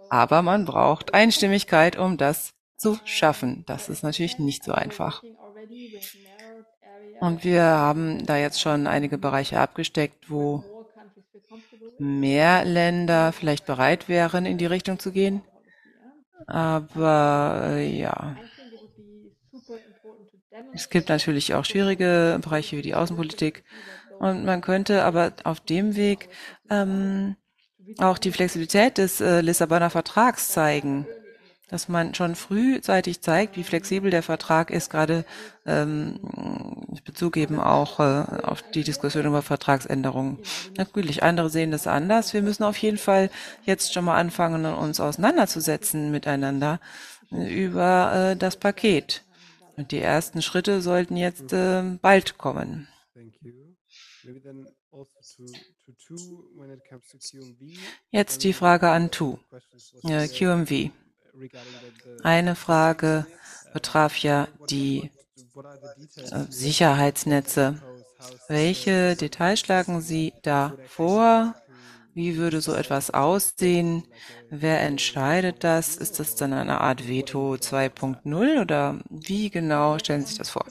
Speaker 5: Aber man braucht Einstimmigkeit, um das zu schaffen. Das ist natürlich nicht so einfach. Und wir haben da jetzt schon einige Bereiche abgesteckt, wo mehr Länder vielleicht bereit wären, in die Richtung zu gehen. Aber äh, ja, es gibt natürlich auch schwierige Bereiche wie die Außenpolitik. Und man könnte aber auf dem Weg ähm, auch die Flexibilität des äh, Lissabonner Vertrags zeigen dass man schon frühzeitig zeigt, wie flexibel der Vertrag ist, gerade ähm, Bezug eben auch äh, auf die Diskussion über Vertragsänderungen. Natürlich, andere sehen das anders. Wir müssen auf jeden Fall jetzt schon mal anfangen, uns auseinanderzusetzen miteinander über äh, das Paket. Und die ersten Schritte sollten jetzt äh, bald kommen. Jetzt die Frage an Tu, äh, QMV. Eine Frage betraf ja die äh, Sicherheitsnetze. Welche Details schlagen Sie da vor? Wie würde so etwas aussehen? Wer entscheidet das? Ist das dann eine Art Veto 2.0 oder wie genau stellen Sie sich das vor?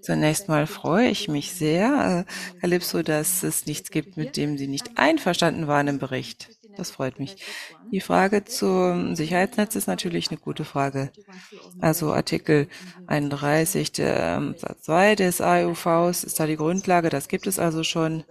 Speaker 5: Zunächst mal freue ich mich sehr, äh, Calypso, dass es nichts gibt, mit dem Sie nicht einverstanden waren im Bericht. Das freut mich. Die Frage zum Sicherheitsnetz ist natürlich eine gute Frage. Also Artikel 31 der Satz 2 des AUVs ist da die Grundlage. Das gibt es also schon,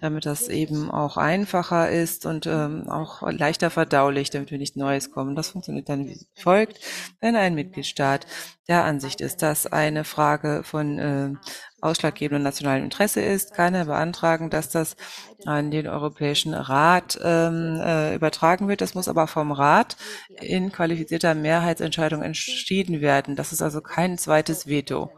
Speaker 5: damit das eben auch einfacher ist und ähm, auch leichter verdaulich, damit wir nicht Neues kommen. Das funktioniert dann wie folgt. Wenn ein Mitgliedstaat der Ansicht ist, dass eine Frage von äh, ausschlaggebendem nationalen Interesse ist, kann er beantragen, dass das an den Europäischen Rat ähm, äh, übertragen wird. Das muss aber vom Rat in qualifizierter Mehrheitsentscheidung entschieden werden. Das ist also kein zweites Veto.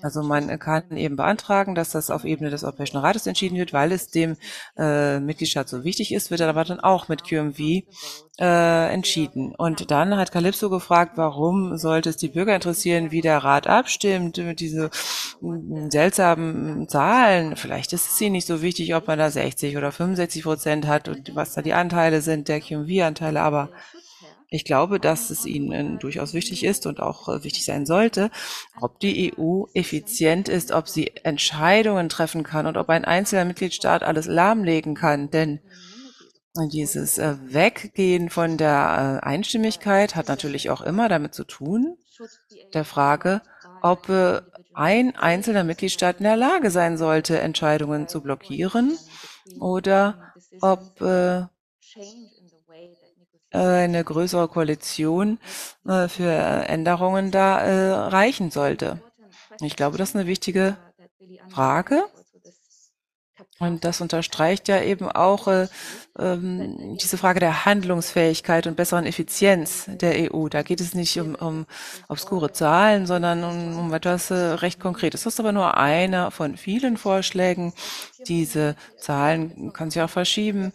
Speaker 5: Also man kann eben beantragen, dass das auf Ebene des Europäischen Rates entschieden wird, weil es dem äh, Mitgliedstaat so wichtig ist, wird aber dann auch mit QMV äh, entschieden. Und dann hat Calypso gefragt, warum sollte es die Bürger interessieren, wie der Rat abstimmt mit diesen mm, seltsamen Zahlen. Vielleicht ist es ihnen nicht so wichtig, ob man da 60 oder 65 Prozent hat und was da die Anteile sind, der QMV-Anteile, aber ich glaube, dass es ihnen durchaus wichtig ist und auch äh, wichtig sein sollte, ob die EU effizient ist, ob sie Entscheidungen treffen kann und ob ein einzelner Mitgliedstaat alles lahmlegen kann. Denn dieses äh, Weggehen von der äh, Einstimmigkeit hat natürlich auch immer damit zu tun, der Frage, ob ein einzelner Mitgliedstaat in der Lage sein sollte, Entscheidungen zu blockieren oder ob eine größere Koalition äh, für Änderungen da äh, reichen sollte. Ich glaube, das ist eine wichtige Frage. Und das unterstreicht ja eben auch äh, ähm, diese Frage der Handlungsfähigkeit und besseren Effizienz der EU. Da geht es nicht um, um obskure Zahlen, sondern um, um etwas äh, recht Konkretes. Das ist aber nur einer von vielen Vorschlägen. Diese Zahlen kann sich auch verschieben.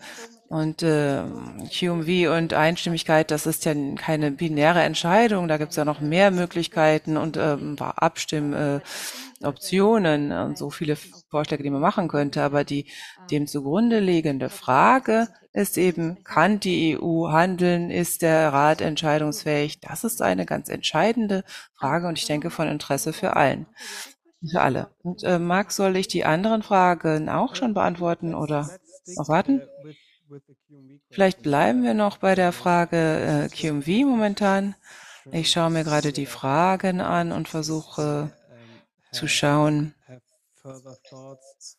Speaker 5: Und äh, QMV und Einstimmigkeit, das ist ja keine binäre Entscheidung. Da gibt es ja noch mehr Möglichkeiten und äh, Abstimmoptionen äh, und so viele Vorschläge, die man machen könnte. Aber die dem zugrunde liegende Frage ist eben, kann die EU handeln? Ist der Rat entscheidungsfähig? Das ist eine ganz entscheidende Frage und ich denke von Interesse für allen. Für alle. Und äh, Max, soll ich die anderen Fragen auch schon beantworten oder noch warten? Vielleicht bleiben wir noch bei der Frage äh, QMV momentan. Ich schaue mir gerade die Fragen an und versuche zu schauen,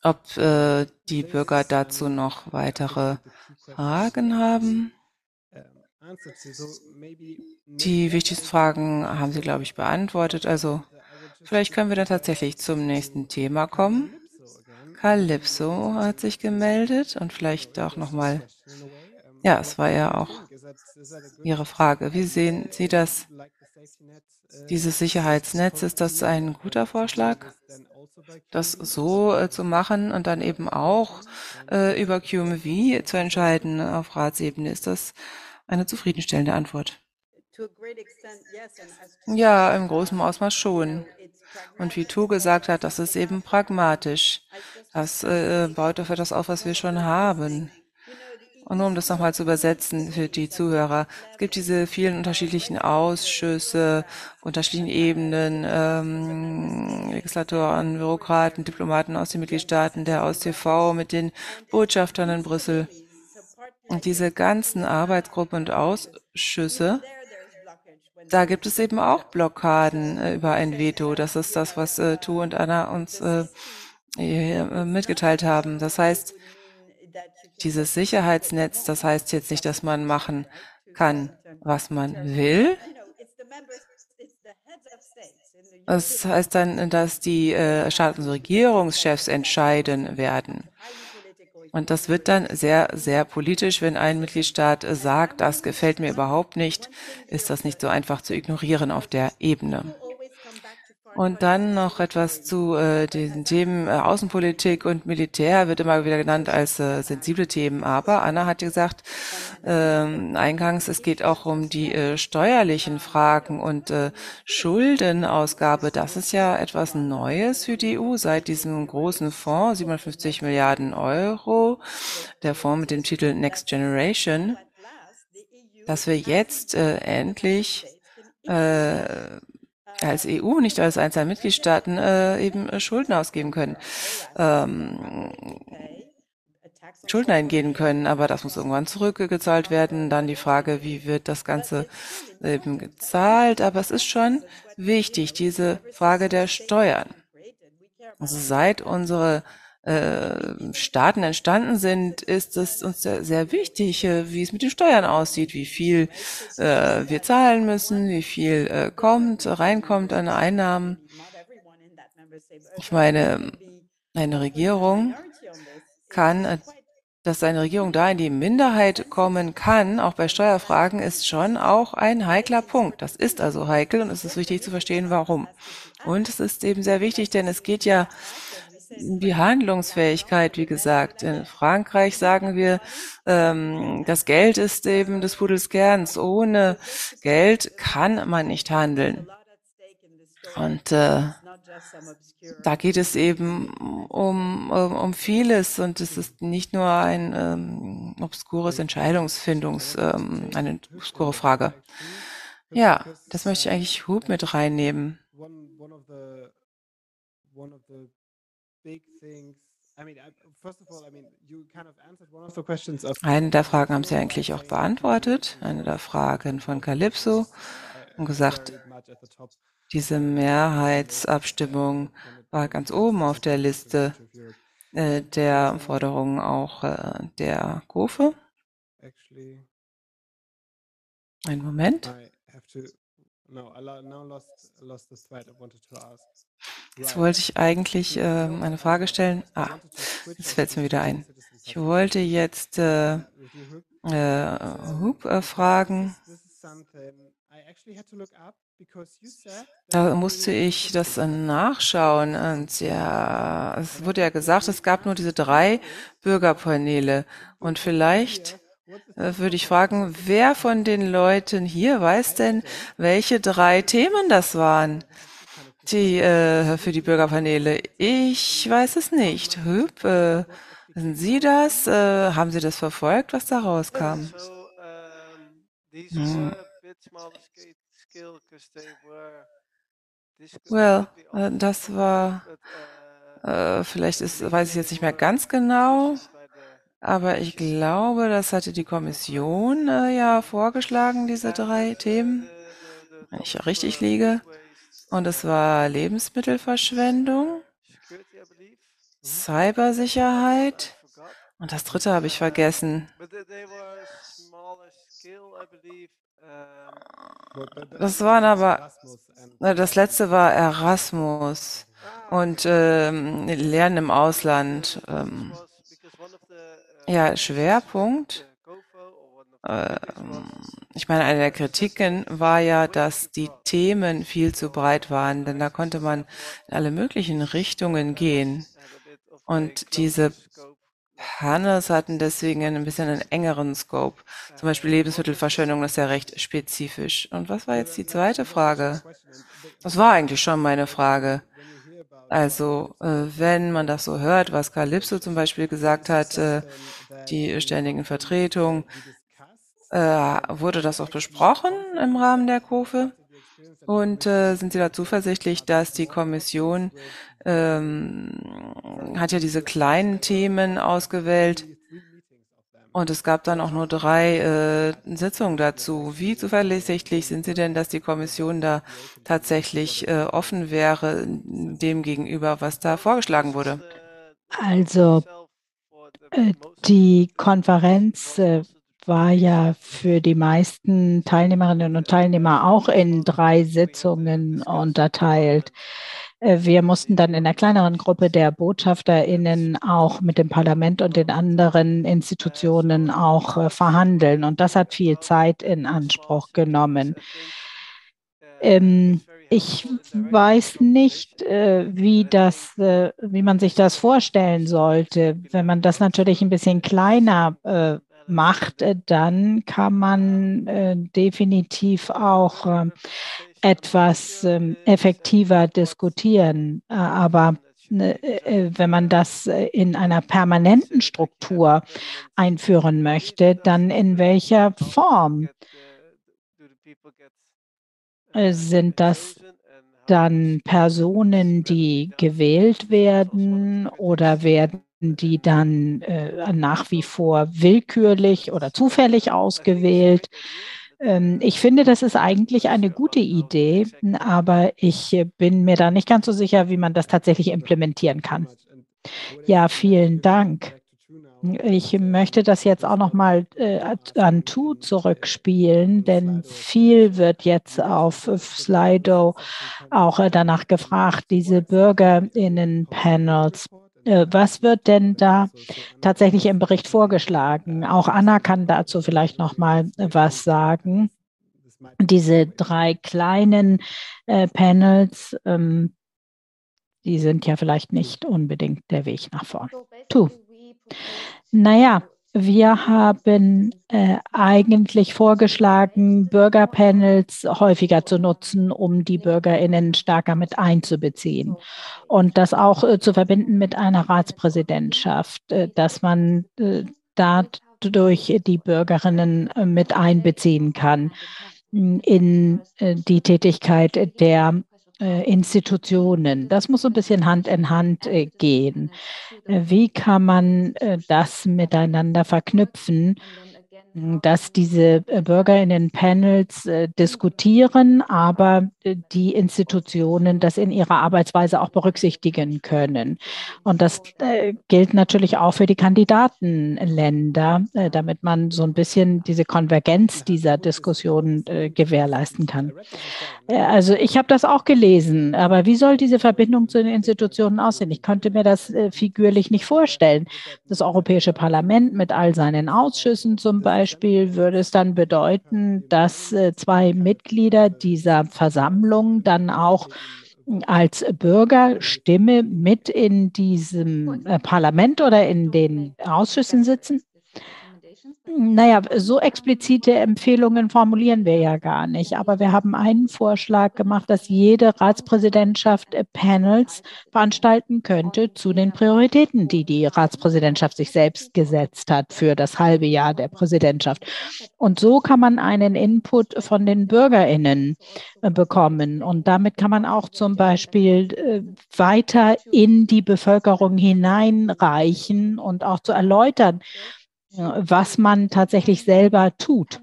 Speaker 5: ob äh, die Bürger dazu noch weitere Fragen haben. Die wichtigsten Fragen haben Sie, glaube ich, beantwortet. Also vielleicht können wir dann tatsächlich zum nächsten Thema kommen. Calypso hat sich gemeldet und vielleicht auch nochmal, ja, es war ja auch Ihre Frage. Wie sehen Sie das dieses Sicherheitsnetz, ist das ein guter Vorschlag, das so äh, zu machen und dann eben auch äh, über QMV zu entscheiden auf Ratsebene? Ist das eine zufriedenstellende Antwort? Ja, im großen Ausmaß schon. Und wie Tu gesagt hat, das ist eben pragmatisch. Das äh, baut auf etwas auf, was wir schon haben. Und nur um das nochmal zu übersetzen für die Zuhörer. Es gibt diese vielen unterschiedlichen Ausschüsse, unterschiedlichen Ebenen, ähm, Legislatoren, Bürokraten, Diplomaten aus den Mitgliedstaaten, der aus TV mit den Botschaftern in Brüssel. Und diese ganzen Arbeitsgruppen und Ausschüsse, da gibt es eben auch Blockaden äh, über ein Veto. Das ist das, was äh, Tu und Anna uns äh, äh mitgeteilt haben. Das heißt, dieses Sicherheitsnetz, das heißt jetzt nicht, dass man machen kann, was man will. Das heißt dann, dass die äh, Staats- und Regierungschefs entscheiden werden. Und das wird dann sehr, sehr politisch, wenn ein Mitgliedstaat sagt, das gefällt mir überhaupt nicht, ist das nicht so einfach zu ignorieren auf der Ebene. Und dann noch etwas zu äh, den Themen äh, Außenpolitik und Militär wird immer wieder genannt als äh, sensible Themen. Aber Anna hat gesagt, äh, eingangs, es geht auch um die äh, steuerlichen Fragen und äh, Schuldenausgabe. Das ist ja etwas Neues für die EU seit diesem großen Fonds, 57 Milliarden Euro, der Fonds mit dem Titel Next Generation, dass wir jetzt äh, endlich äh, als EU, nicht als einzelne Mitgliedstaaten, äh, eben äh, Schulden ausgeben können, ähm, Schulden eingehen können, aber das muss irgendwann zurückgezahlt werden. Dann die Frage, wie wird das Ganze eben gezahlt? Aber es ist schon wichtig, diese Frage der Steuern. Also seit unsere Staaten entstanden sind, ist es uns sehr, sehr wichtig, äh, wie es mit den Steuern aussieht, wie viel äh, wir zahlen müssen, wie viel äh, kommt, reinkommt an Einnahmen. Ich meine, eine Regierung kann, dass eine Regierung da in die Minderheit kommen kann, auch bei Steuerfragen, ist schon auch ein heikler Punkt. Das ist also heikel und es ist wichtig zu verstehen, warum. Und es ist eben sehr wichtig, denn es geht ja die Handlungsfähigkeit, wie gesagt. In Frankreich sagen wir, ähm, das Geld ist eben des Pudels Kerns. Ohne Geld kann man nicht handeln. Und äh, da geht es eben um, um, um vieles und es ist nicht nur ein ähm, obskures Entscheidungsfindungs, ähm, eine obskure Frage. Ja, das möchte ich eigentlich Hub mit reinnehmen. Eine der Fragen haben Sie eigentlich auch beantwortet, eine der Fragen von Calypso und gesagt, diese Mehrheitsabstimmung war ganz oben auf der Liste äh, der Forderungen auch äh, der Kofe. Einen Moment. Jetzt wollte ich eigentlich äh, eine Frage stellen. Ah, jetzt fällt es mir wieder ein. Ich wollte jetzt äh, äh, Hoop äh, fragen. Da musste ich das nachschauen. Und ja, es wurde ja gesagt, es gab nur diese drei Bürgerpaneele. Und vielleicht würde ich fragen, wer von den Leuten hier weiß denn, welche drei Themen das waren? Die äh, für die Bürgerpaneele. Ich weiß es nicht. Hüb, äh, sind Sie das? Äh, haben Sie das verfolgt, was da rauskam? Hm. Well, äh, das war, äh, vielleicht ist, weiß ich jetzt nicht mehr ganz genau. Aber ich glaube, das hatte die Kommission äh, ja vorgeschlagen, diese drei Themen, wenn ich richtig liege. Und es war Lebensmittelverschwendung, Cybersicherheit und das dritte habe ich vergessen. Das waren aber, das letzte war Erasmus und ähm, Lernen im Ausland. Ähm, ja, Schwerpunkt ähm, ich meine, eine der Kritiken war ja, dass die Themen viel zu breit waren, denn da konnte man in alle möglichen Richtungen gehen. Und diese Panels hatten deswegen ein bisschen einen engeren Scope. Zum Beispiel Lebensmittelverschwendung ist ja recht spezifisch. Und was war jetzt die zweite Frage? Das war eigentlich schon meine Frage. Also, äh, wenn man das so hört, was Calypso zum Beispiel gesagt hat, äh, die ständigen Vertretungen, äh, wurde das auch besprochen im Rahmen der Kofe? Und äh, sind Sie da zuversichtlich, dass die Kommission ähm, hat ja diese kleinen Themen ausgewählt und es gab dann auch nur drei äh, Sitzungen dazu. Wie zuversichtlich sind Sie denn, dass die Kommission da tatsächlich äh, offen wäre dem gegenüber, was da vorgeschlagen wurde?
Speaker 4: Also äh, die Konferenz äh, war ja für die meisten Teilnehmerinnen und Teilnehmer auch in drei Sitzungen unterteilt. Äh, wir mussten dann in einer kleineren Gruppe der BotschafterInnen auch mit dem Parlament und den anderen Institutionen auch äh, verhandeln. Und das hat viel Zeit in Anspruch genommen. Ähm, ich weiß nicht, äh, wie das, wie man sich das vorstellen sollte. Wenn man das natürlich ein bisschen kleiner macht, dann kann man definitiv auch äh, etwas ähm, effektiver diskutieren. Äh, aber ne, äh, wenn man das in einer permanenten Struktur einführen möchte, dann in welcher Form? Sind das dann Personen, die gewählt werden oder werden die dann äh, nach wie vor willkürlich oder zufällig ausgewählt. Ähm, ich finde, das ist eigentlich eine gute Idee, aber ich bin mir da nicht ganz so sicher, wie man das tatsächlich implementieren kann. Ja, vielen Dank. Ich möchte das jetzt auch noch mal äh, an Tu zurückspielen, denn viel wird jetzt auf Slido auch äh, danach gefragt, diese Bürgerinnen-Panels äh, was wird denn da tatsächlich im Bericht vorgeschlagen? Auch Anna kann dazu vielleicht noch mal was sagen. Diese drei kleinen äh, Panels, ähm, die sind ja vielleicht nicht unbedingt der Weg nach vorn. Tu. Naja, wir haben äh, eigentlich vorgeschlagen, Bürgerpanels häufiger zu nutzen, um die Bürgerinnen stärker mit einzubeziehen. Und das auch äh, zu verbinden mit einer Ratspräsidentschaft, äh, dass man äh, dadurch die Bürgerinnen äh, mit einbeziehen kann in äh, die Tätigkeit der Institutionen. Das muss so ein bisschen Hand in Hand gehen. Wie kann man äh, das miteinander verknüpfen? dass diese äh, Bürgerinnen-Panels äh, diskutieren, aber äh, die Institutionen das in ihrer Arbeitsweise auch berücksichtigen können. Und das äh, gilt natürlich auch für die Kandidatenländer, äh, damit man so ein bisschen diese Konvergenz dieser Diskussion äh, gewährleisten kann. Also ich habe das auch gelesen, aber wie soll diese Verbindung zu den Institutionen aussehen? Ich konnte mir das figürlich nicht vorstellen. Das Europäische Parlament mit all seinen Ausschüssen zum Beispiel, würde es dann bedeuten, dass äh, zwei Mitglieder dieser Versammlung dann auch als Bürgerstimme mit in diesem äh, Parlament oder in den Ausschüssen sitzen? Naja, so explizite Empfehlungen formulieren wir ja gar nicht. Aber wir haben einen Vorschlag gemacht, dass jede Ratspräsidentschaft Panels veranstalten könnte zu den Prioritäten, die die Ratspräsidentschaft sich selbst gesetzt hat für das halbe Jahr der Präsidentschaft. Und so kann man einen Input von den Bürgerinnen äh, bekommen. Und damit kann man auch zum Beispiel äh, weiter in die Bevölkerung hineinreichen und auch zu erläutern, was man tatsächlich selber tut.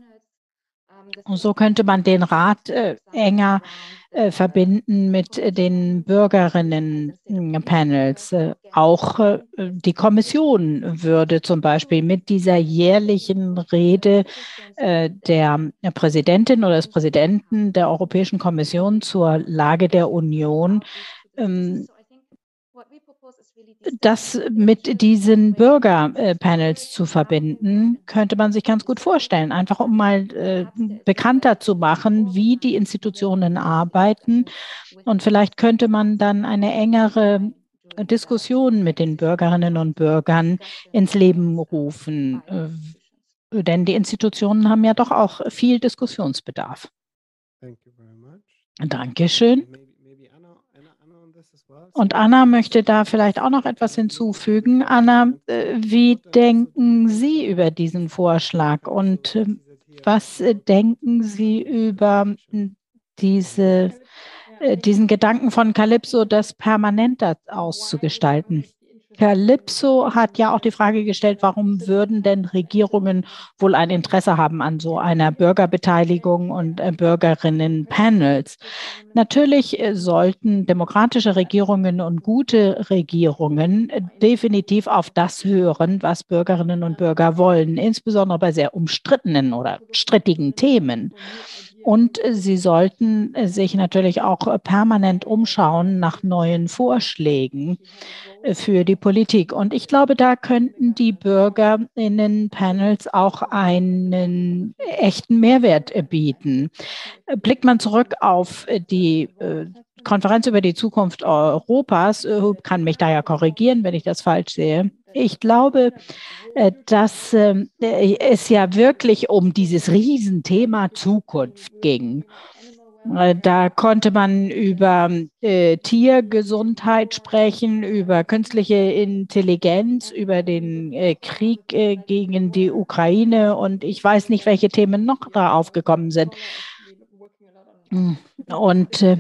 Speaker 4: Und so könnte man den Rat äh, enger äh, verbinden mit den Bürgerinnen-Panels. Äh, auch äh, die Kommission würde zum Beispiel mit dieser jährlichen Rede äh, der Präsidentin oder des Präsidenten der Europäischen Kommission zur Lage der Union ähm, das mit diesen Bürgerpanels zu verbinden, könnte man sich ganz gut vorstellen. Einfach um mal äh, bekannter zu machen, wie die Institutionen arbeiten. Und vielleicht könnte man dann eine engere Diskussion mit den Bürgerinnen und Bürgern ins Leben rufen. Äh, denn die Institutionen haben ja doch auch viel Diskussionsbedarf. Dankeschön. Und Anna möchte da vielleicht auch noch etwas hinzufügen. Anna, äh, wie denken Sie über diesen Vorschlag und ähm, was äh, denken Sie über diese, äh, diesen Gedanken von Calypso, das permanent auszugestalten? Calypso hat ja auch die Frage gestellt, warum würden denn Regierungen wohl ein Interesse haben an so einer Bürgerbeteiligung und äh, Bürgerinnen-Panels? Natürlich äh, sollten demokratische Regierungen und gute Regierungen äh, definitiv auf das hören, was Bürgerinnen und Bürger wollen, insbesondere bei sehr umstrittenen oder strittigen Themen. Und sie sollten sich natürlich auch permanent umschauen nach neuen Vorschlägen für die Politik. Und ich glaube, da könnten die Bürgerinnen-Panels auch einen echten Mehrwert bieten. Blickt man zurück auf die äh, Konferenz über die Zukunft Europas, äh, kann mich da ja korrigieren, wenn ich das falsch sehe. Ich glaube, äh, dass ähm, es ja wirklich um dieses Riesenthema Zukunft ging. Äh, da konnte man über äh, Tiergesundheit sprechen, über künstliche Intelligenz, über den äh, Krieg äh, gegen die Ukraine und ich weiß nicht, welche Themen noch da aufgekommen sind. Und äh, äh,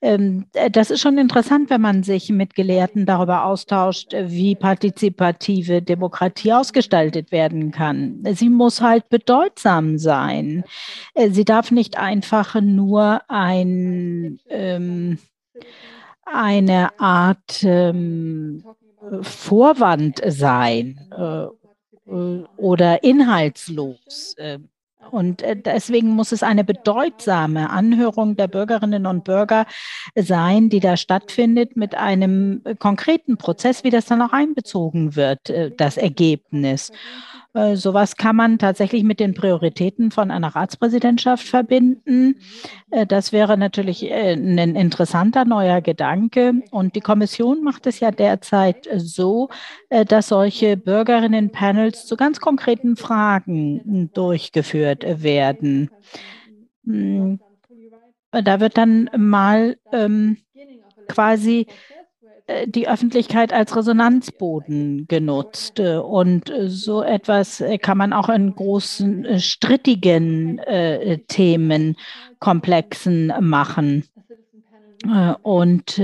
Speaker 4: das ist schon interessant, wenn man sich mit Gelehrten darüber austauscht, wie partizipative Demokratie ausgestaltet werden kann. Sie muss halt bedeutsam sein. Äh, sie darf nicht einfach nur ein, ähm, eine Art ähm, Vorwand sein äh, oder inhaltslos. Äh, und äh, deswegen muss es eine bedeutsame Anhörung der Bürgerinnen und Bürger sein, die da stattfindet mit einem konkreten Prozess, wie das dann auch einbezogen wird, äh, das Ergebnis. Äh, sowas kann man tatsächlich mit den Prioritäten von einer Ratspräsidentschaft verbinden. Äh, das wäre natürlich äh, ein interessanter neuer Gedanke. Und die Kommission macht es ja derzeit so, dass solche Bürgerinnen-Panels zu ganz konkreten Fragen durchgeführt werden. Hm. Da wird dann mal ähm, quasi die Öffentlichkeit als Resonanzboden genutzt. Und so etwas kann man auch in großen, äh, strittigen äh, Themenkomplexen machen. Äh, und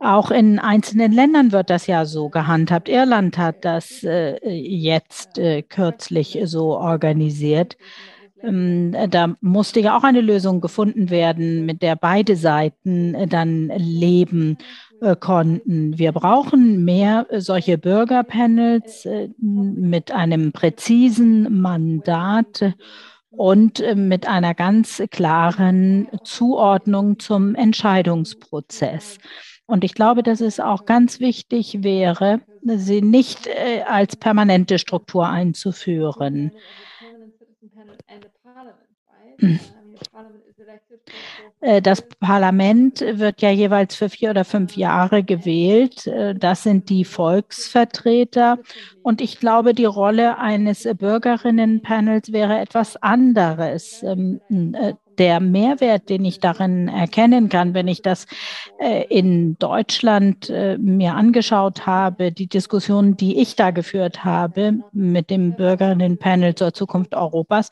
Speaker 4: auch in einzelnen Ländern wird das ja so gehandhabt. Irland hat das äh, jetzt äh, kürzlich so organisiert. Ähm, da musste ja auch eine Lösung gefunden werden, mit der beide Seiten dann leben äh, konnten. Wir brauchen mehr solche Bürgerpanels äh, mit einem präzisen Mandat und äh, mit einer ganz klaren Zuordnung zum Entscheidungsprozess. Und ich glaube, dass es auch ganz wichtig wäre, sie nicht als permanente Struktur einzuführen. Äh, das Parlament wird ja jeweils für vier oder fünf Jahre gewählt. Äh, das sind die Volksvertreter. Und ich glaube, die Rolle eines Bürgerinnenpanels wäre etwas anderes. Ähm, äh, der Mehrwert, den ich darin erkennen kann, wenn ich das in Deutschland mir angeschaut habe, die Diskussion, die ich da geführt habe mit dem Bürgerinnenpanel zur Zukunft Europas,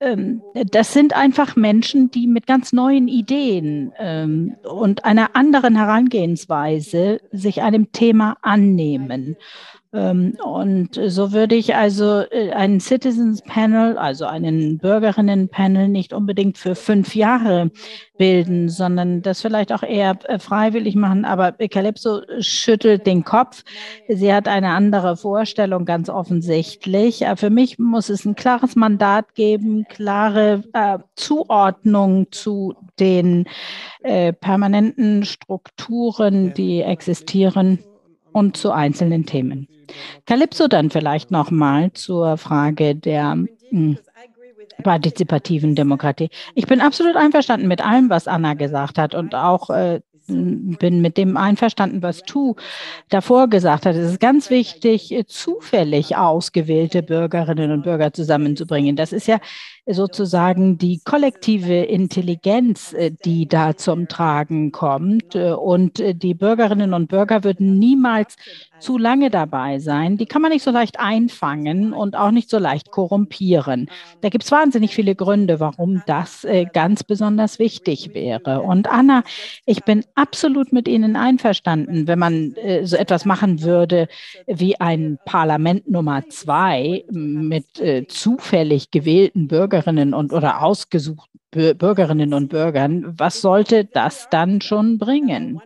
Speaker 4: das sind einfach Menschen, die mit ganz neuen Ideen ähm, und einer anderen Herangehensweise sich einem Thema annehmen. Ähm, und so würde ich also äh, einen Citizens Panel, also einen Bürgerinnen Panel nicht unbedingt für fünf Jahre bilden, sondern das vielleicht auch eher äh, freiwillig machen. Aber Calypso schüttelt den Kopf. Sie hat eine andere Vorstellung, ganz offensichtlich. Für mich muss es ein klares Mandat geben, klare äh, Zuordnung zu den äh, permanenten Strukturen, die existieren und zu einzelnen Themen. Calypso dann vielleicht nochmal zur Frage der hm, partizipativen Demokratie. Ich bin absolut einverstanden mit allem, was Anna gesagt hat und auch äh, bin mit dem einverstanden, was Tu davor gesagt hat. Es ist ganz wichtig, zufällig ausgewählte Bürgerinnen und Bürger zusammenzubringen. Das ist ja sozusagen die kollektive Intelligenz, äh, die da zum Tragen kommt. Äh, und äh, die Bürgerinnen und Bürger würden niemals zu lange dabei sein. Die kann man nicht so leicht einfangen und auch nicht so leicht korrumpieren. Da gibt es wahnsinnig viele Gründe, warum das ganz besonders wichtig wäre. Und Anna, ich bin absolut mit Ihnen einverstanden, wenn man so etwas machen würde wie ein Parlament Nummer zwei mit zufällig gewählten Bürgern Bürgerinnen und oder ausgesuchten Bürgerinnen und Bürgern, was sollte das dann schon bringen?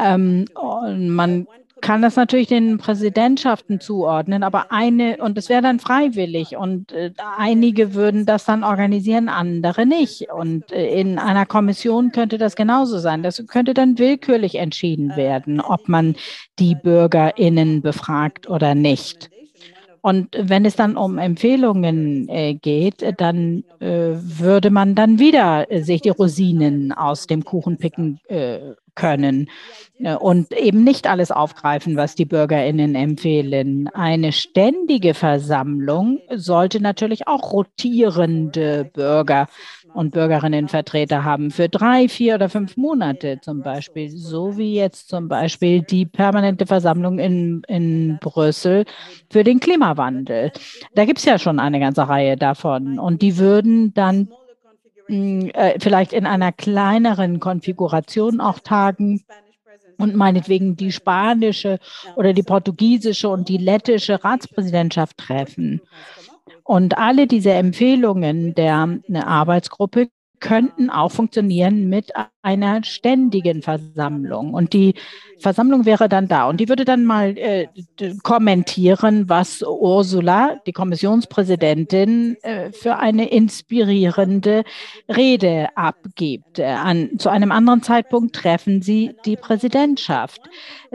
Speaker 4: Ähm, man kann das natürlich den Präsidentschaften zuordnen, aber eine, und es wäre dann freiwillig und äh, einige würden das dann organisieren, andere nicht. Und äh, in einer Kommission könnte das genauso sein. Das könnte dann willkürlich entschieden werden, ob man die BürgerInnen befragt oder nicht. Und wenn es dann um Empfehlungen äh, geht, dann äh, würde man dann wieder äh, sich die Rosinen aus dem Kuchen picken können äh, und eben nicht alles aufgreifen, was die Bürgerinnen empfehlen. Eine ständige Versammlung sollte natürlich auch rotierende Bürger und Bürgerinnenvertreter haben für drei, vier oder fünf Monate zum Beispiel, so wie jetzt zum Beispiel die permanente Versammlung in, in Brüssel für den Klimawandel. Da gibt es ja schon eine ganze Reihe davon und die würden dann vielleicht in einer kleineren Konfiguration auch tagen und meinetwegen die spanische oder die portugiesische und die lettische Ratspräsidentschaft treffen. Und alle diese Empfehlungen der Arbeitsgruppe könnten auch funktionieren mit einer ständigen Versammlung. Und die Versammlung wäre dann da und die würde dann mal äh, kommentieren, was Ursula, die Kommissionspräsidentin, äh, für eine inspirierende Rede abgibt. Äh, an, zu einem anderen Zeitpunkt treffen sie die Präsidentschaft.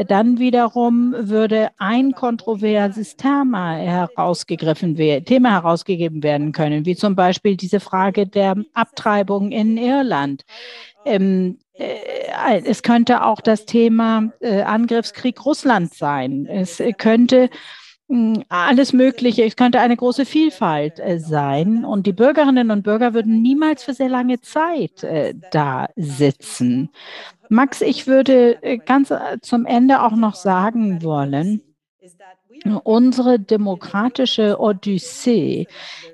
Speaker 4: Dann wiederum würde ein kontroverses Thema herausgegriffen werden, Thema herausgegeben werden können, wie zum Beispiel diese Frage der Abtreibung in Irland. Ähm, äh, es könnte auch das Thema äh, Angriffskrieg Russland sein. Es könnte hm, alles Mögliche. Es könnte eine große Vielfalt äh, sein. Und die Bürgerinnen und Bürger würden niemals für sehr lange Zeit äh, da sitzen. Max, ich würde äh, ganz äh, zum Ende auch noch sagen wollen, unsere demokratische Odyssee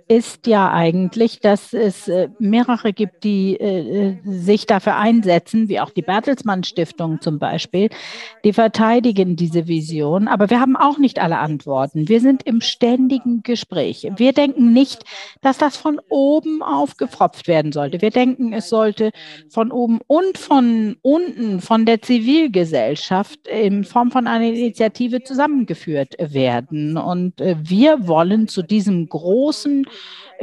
Speaker 4: ist ja eigentlich, dass es äh, mehrere gibt, die äh, sich dafür einsetzen, wie auch die Bertelsmann Stiftung zum Beispiel, die verteidigen diese Vision. Aber wir haben auch nicht alle Antworten. Wir sind im ständigen Gespräch. Wir denken nicht, dass das von oben aufgepfropft werden sollte. Wir denken, es sollte von oben und von unten, von der Zivilgesellschaft in Form von einer Initiative zusammengeführt werden. Und äh, wir wollen zu diesem großen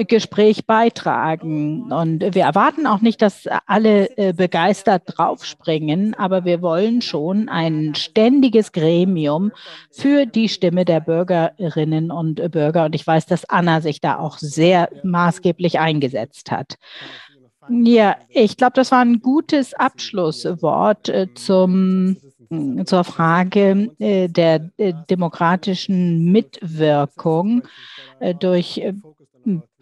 Speaker 4: Gespräch beitragen. Und wir erwarten auch nicht, dass alle äh, begeistert draufspringen, aber wir wollen schon ein ständiges Gremium für die Stimme der Bürgerinnen und Bürger. Und ich weiß, dass Anna sich da auch sehr maßgeblich eingesetzt hat. Ja, ich glaube, das war ein gutes Abschlusswort äh, zum zur Frage äh, der demokratischen Mitwirkung durch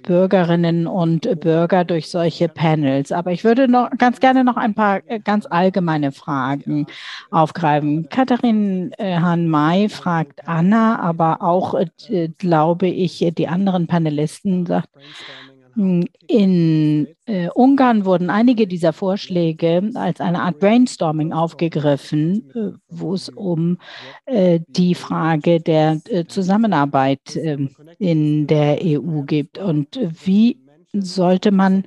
Speaker 4: Bürgerinnen und Bürger durch solche Panels. Aber ich würde noch ganz gerne noch ein paar äh, ganz allgemeine Fragen aufgreifen. Katharin äh, Hahn-May fragt Anna, aber auch, äh, glaube ich, die anderen Panelisten sagt, In äh, Ungarn wurden einige dieser Vorschläge als eine Art Brainstorming aufgegriffen, äh, wo es um äh, die Frage der äh, Zusammenarbeit ähm, in der EU geht und wie sollte man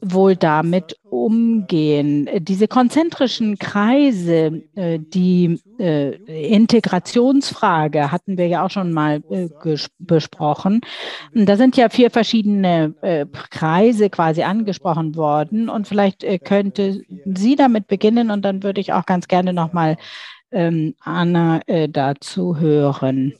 Speaker 4: wohl damit umgehen. Diese konzentrischen Kreise, äh, die äh, Integrationsfrage hatten wir ja auch schon mal äh, besprochen. Da sind ja vier verschiedene Kreise quasi angesprochen worden und vielleicht könnte sie damit beginnen und dann würde ich auch ganz gerne nochmal ähm, Anna dazu hören.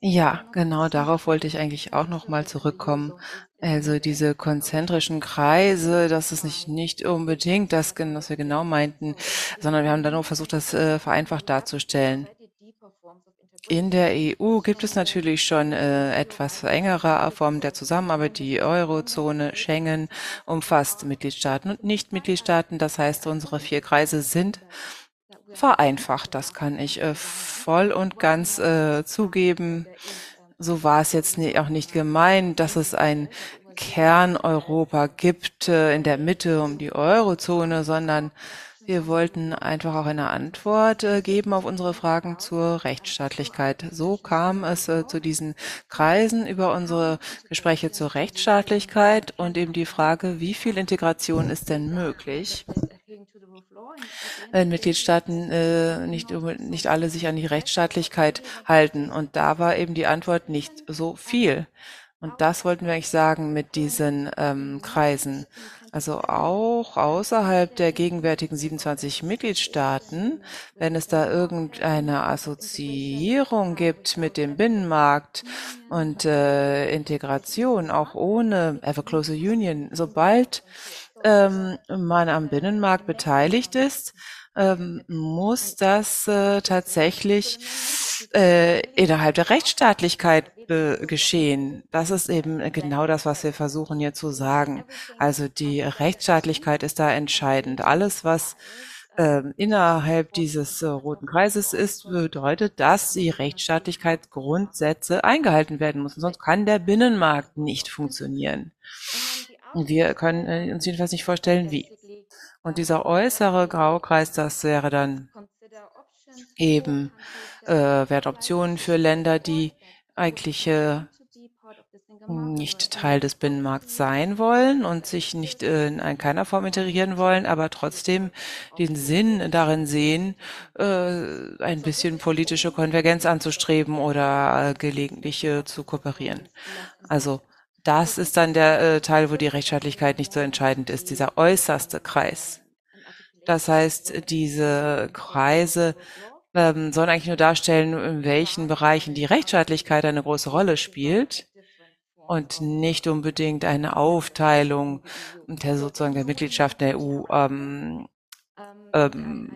Speaker 5: Ja, genau darauf wollte ich eigentlich auch noch mal zurückkommen. Also diese konzentrischen Kreise, das ist nicht, nicht unbedingt das, was wir genau meinten, sondern wir haben da nur versucht, das äh, vereinfacht darzustellen. In der EU gibt es natürlich schon äh, etwas engere Formen der Zusammenarbeit. Die Eurozone, Schengen umfasst Mitgliedstaaten und Nicht-Mitgliedstaaten. Das heißt, unsere vier Kreise sind vereinfacht. Das kann ich äh, voll und ganz äh, zugeben. So war es jetzt nie, auch nicht gemeint, dass es ein Kerneuropa gibt äh, in der Mitte um die Eurozone, sondern wir wollten einfach auch eine Antwort äh, geben auf unsere Fragen zur Rechtsstaatlichkeit. So kam es äh, zu diesen Kreisen über unsere Gespräche zur Rechtsstaatlichkeit und eben die Frage, wie viel Integration ist denn möglich? Wenn Mitgliedstaaten äh, nicht, nicht alle sich an die Rechtsstaatlichkeit halten. Und da war eben die Antwort nicht so viel. Und das wollten wir eigentlich sagen mit diesen ähm, Kreisen. Also auch außerhalb der gegenwärtigen 27 Mitgliedstaaten, wenn es da irgendeine Assoziierung gibt mit dem Binnenmarkt und äh, Integration, auch ohne Ever Closer Union, sobald ähm, man am Binnenmarkt beteiligt ist, ähm, muss das äh, tatsächlich äh, innerhalb der Rechtsstaatlichkeit äh, geschehen. Das ist eben genau das, was wir versuchen hier zu sagen. Also die Rechtsstaatlichkeit ist da entscheidend. Alles, was äh, innerhalb dieses äh, roten Kreises ist, bedeutet, dass die Rechtsstaatlichkeitsgrundsätze eingehalten werden müssen. Sonst kann der Binnenmarkt nicht funktionieren. Wir können äh, uns jedenfalls nicht vorstellen, wie. Und dieser äußere Graukreis, das wäre dann eben äh, Wertoptionen für Länder, die eigentlich äh, nicht Teil des Binnenmarkts sein wollen und sich nicht äh, in keiner Form integrieren wollen, aber trotzdem den Sinn darin sehen, äh, ein bisschen politische Konvergenz anzustreben oder äh, gelegentlich äh, zu kooperieren. Also das ist dann der äh, Teil, wo die Rechtsstaatlichkeit nicht so entscheidend ist, dieser äußerste Kreis. Das heißt, diese Kreise ähm, sollen eigentlich nur darstellen, in welchen Bereichen die Rechtsstaatlichkeit eine große Rolle spielt und nicht unbedingt eine Aufteilung der sozusagen der Mitgliedschaft der EU ähm, ähm,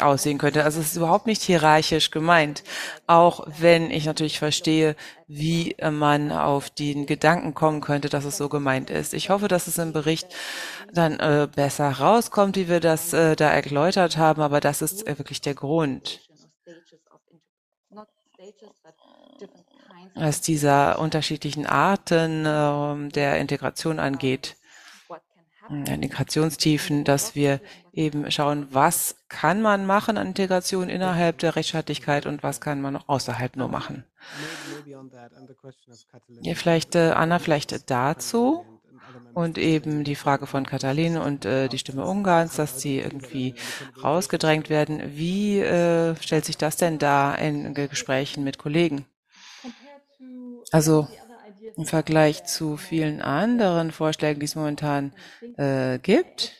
Speaker 5: aussehen könnte. Also es ist überhaupt nicht hierarchisch gemeint, auch wenn ich natürlich verstehe, wie man auf den Gedanken kommen könnte, dass es so gemeint ist. Ich hoffe, dass es im Bericht dann äh, besser rauskommt, wie wir das äh, da erläutert haben, aber das ist äh, wirklich der Grund. Was dieser unterschiedlichen Arten äh, der Integration angeht. Integrationstiefen, dass wir eben schauen, was kann man machen an Integration innerhalb der Rechtsstaatlichkeit und was kann man noch außerhalb nur machen. Ja, vielleicht, äh, Anna, vielleicht dazu und eben die Frage von Katalin und äh, die Stimme Ungarns, dass sie irgendwie rausgedrängt werden. Wie äh, stellt sich das denn da in Gesprächen mit Kollegen? Also im Vergleich zu vielen anderen Vorschlägen, die es momentan äh, gibt,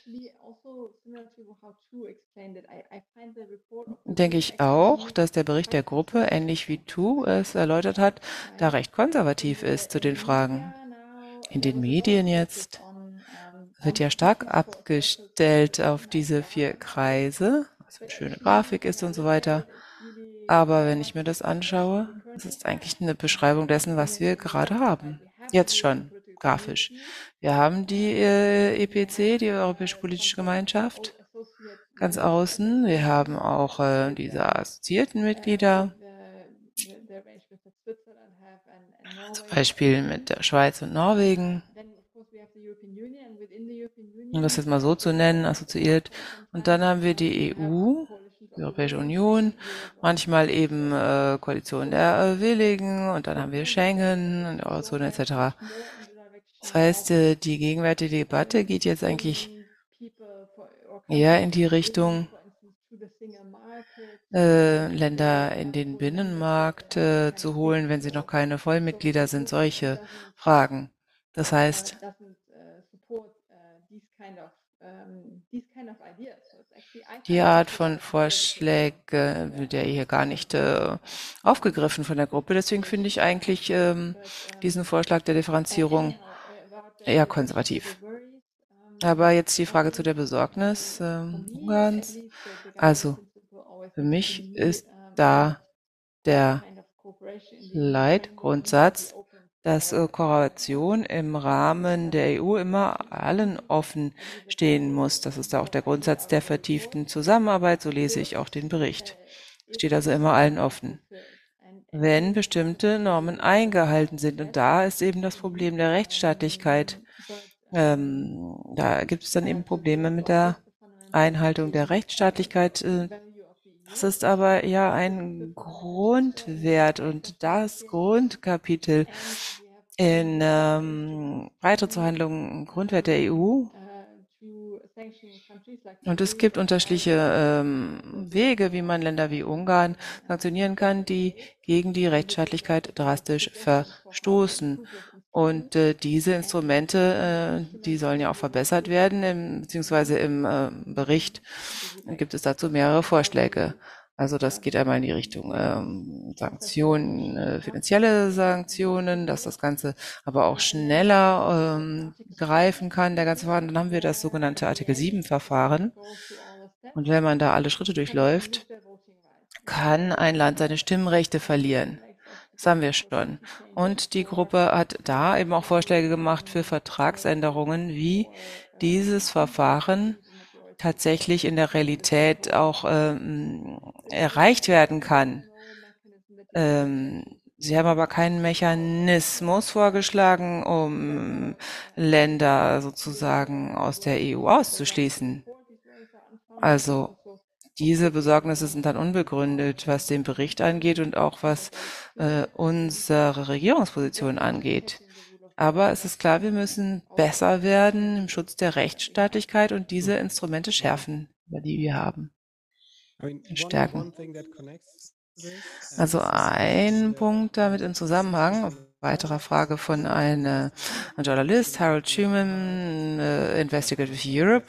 Speaker 5: denke ich auch, dass der Bericht der Gruppe, ähnlich wie Tu es erläutert hat, da recht konservativ ist zu den Fragen. In den Medien jetzt wird ja stark abgestellt auf diese vier Kreise, was eine schöne Grafik ist und so weiter. Aber wenn ich mir das anschaue, es ist eigentlich eine Beschreibung dessen, was wir gerade haben. Jetzt schon, grafisch. Wir haben die äh, EPC, die Europäische Politische Gemeinschaft, ganz außen. Wir haben auch äh, diese assoziierten Mitglieder. zum Beispiel mit der Schweiz und Norwegen, um das jetzt mal so zu nennen, assoziiert. Und dann haben wir die EU, die Europäische Union, manchmal eben äh, Koalition der äh, Willigen und dann haben wir Schengen und Eurozone etc. Das heißt, äh, die gegenwärtige Debatte geht jetzt eigentlich eher in die Richtung, äh, Länder in den Binnenmarkt äh, zu holen, wenn sie noch keine Vollmitglieder sind, solche Fragen. Das heißt, die Art von Vorschläge wird ja hier gar nicht aufgegriffen von der Gruppe. Deswegen finde ich eigentlich ähm, diesen Vorschlag der Differenzierung eher konservativ. Aber jetzt die Frage zu der Besorgnis äh, Ungarns. Also für mich ist da der Leitgrundsatz, dass äh, Kooperation im Rahmen der EU immer allen offen stehen muss. Das ist auch der Grundsatz der vertieften Zusammenarbeit, so lese ich auch den Bericht. Steht also immer allen offen. Wenn bestimmte Normen eingehalten sind. Und da ist eben das Problem der Rechtsstaatlichkeit. Ähm, da gibt es dann eben Probleme mit der Einhaltung der Rechtsstaatlichkeit. Äh, das ist aber ja ein Grundwert und das Grundkapitel in ähm, Beitrittsverhandlungen Grundwert der EU. Und es gibt unterschiedliche ähm, Wege, wie man Länder wie Ungarn sanktionieren kann, die gegen die Rechtsstaatlichkeit drastisch verstoßen. Und äh, diese Instrumente, äh, die sollen ja auch verbessert werden, im, beziehungsweise im äh, Bericht gibt es dazu mehrere Vorschläge. Also das geht einmal in die Richtung ähm, Sanktionen, äh, finanzielle Sanktionen, dass das Ganze aber auch schneller ähm, greifen kann, der ganze Verfahren. Dann haben wir das sogenannte Artikel 7 Verfahren. Und wenn man da alle Schritte durchläuft, kann ein Land seine Stimmrechte verlieren. Das haben wir schon. Und die Gruppe hat da eben auch Vorschläge gemacht für Vertragsänderungen, wie dieses Verfahren tatsächlich in der Realität auch ähm, erreicht werden kann. Ähm, Sie haben aber keinen Mechanismus vorgeschlagen, um Länder sozusagen aus der EU auszuschließen. Also diese Besorgnisse sind dann unbegründet, was den Bericht angeht und auch was äh, unsere Regierungsposition angeht. Aber es ist klar, wir müssen besser werden im Schutz der Rechtsstaatlichkeit und diese Instrumente schärfen, die wir haben. Stärken. Also ein Punkt damit im Zusammenhang, weiterer Frage von einem Journalist, Harold Schumann, uh, Investigative Europe.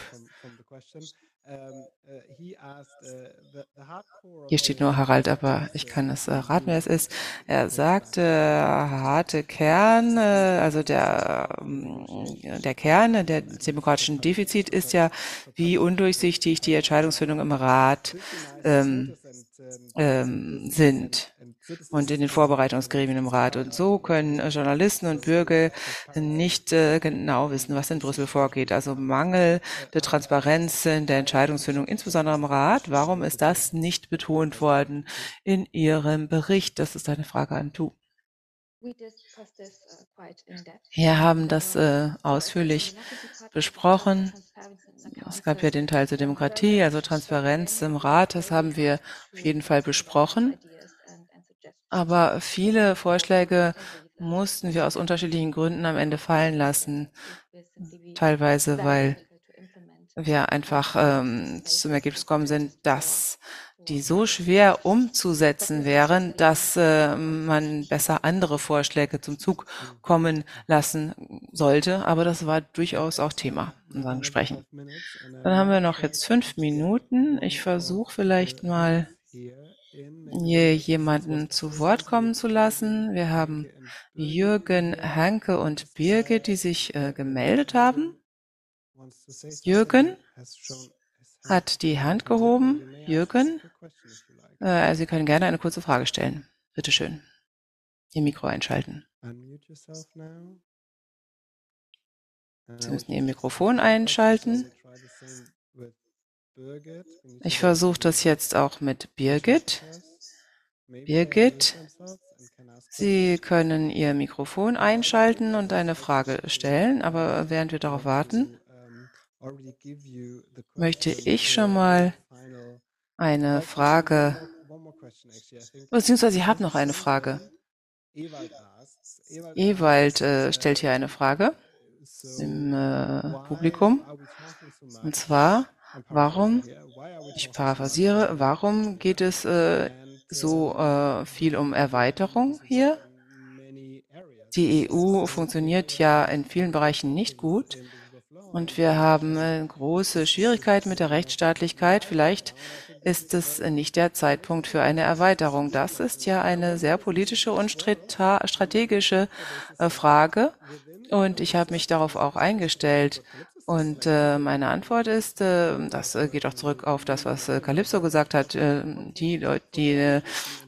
Speaker 5: Hier steht nur Harald, aber ich kann es äh, raten, wer es ist. Er sagte, harte Kern, äh, also der, äh, der Kern der demokratischen Defizit ist ja, wie undurchsichtig die Entscheidungsfindung im Rat ähm, ähm, sind und in den Vorbereitungsgremien im Rat. Und so können Journalisten und Bürger nicht äh, genau wissen, was in Brüssel vorgeht. Also Mangel der Transparenz in der Entscheidungsfindung, insbesondere im Rat. Warum ist das nicht betont worden in Ihrem Bericht? Das ist eine Frage an Du. Wir haben das äh, ausführlich besprochen. Es gab ja den Teil zur Demokratie, also Transparenz im Rat, das haben wir auf jeden Fall besprochen. Aber viele Vorschläge mussten wir aus unterschiedlichen Gründen am Ende fallen lassen. Teilweise, weil wir einfach ähm, zum Ergebnis gekommen sind, dass die so schwer umzusetzen wären, dass äh, man besser andere Vorschläge zum Zug kommen lassen sollte. Aber das war durchaus auch Thema in unseren Gesprächen. Dann haben wir noch jetzt fünf Minuten. Ich versuche vielleicht mal hier jemanden zu Wort kommen zu lassen. Wir haben Jürgen, Hanke und Birgit, die sich äh, gemeldet haben. Jürgen hat die Hand gehoben. Jürgen, äh, Sie können gerne eine kurze Frage stellen. Bitte schön. Ihr Mikro einschalten. Sie müssen Ihr Mikrofon einschalten. Ich versuche das jetzt auch mit Birgit. Birgit, Sie können Ihr Mikrofon einschalten und eine Frage stellen, aber während wir darauf warten, möchte ich schon mal eine Frage, beziehungsweise ich habe noch eine Frage. Ewald äh, stellt hier eine Frage im äh, Publikum. Und zwar, warum, ich paraphrasiere, warum geht es äh, so äh, viel um Erweiterung hier? Die EU funktioniert ja in vielen Bereichen nicht gut. Und wir haben äh, große Schwierigkeiten mit der Rechtsstaatlichkeit. Vielleicht ist es nicht der Zeitpunkt für eine Erweiterung. Das ist ja eine sehr politische und strategische äh, Frage. Und ich habe mich darauf auch eingestellt. Und äh, meine Antwort ist, äh, das äh, geht auch zurück auf das, was äh, Calypso gesagt hat, äh, die Leute, die äh,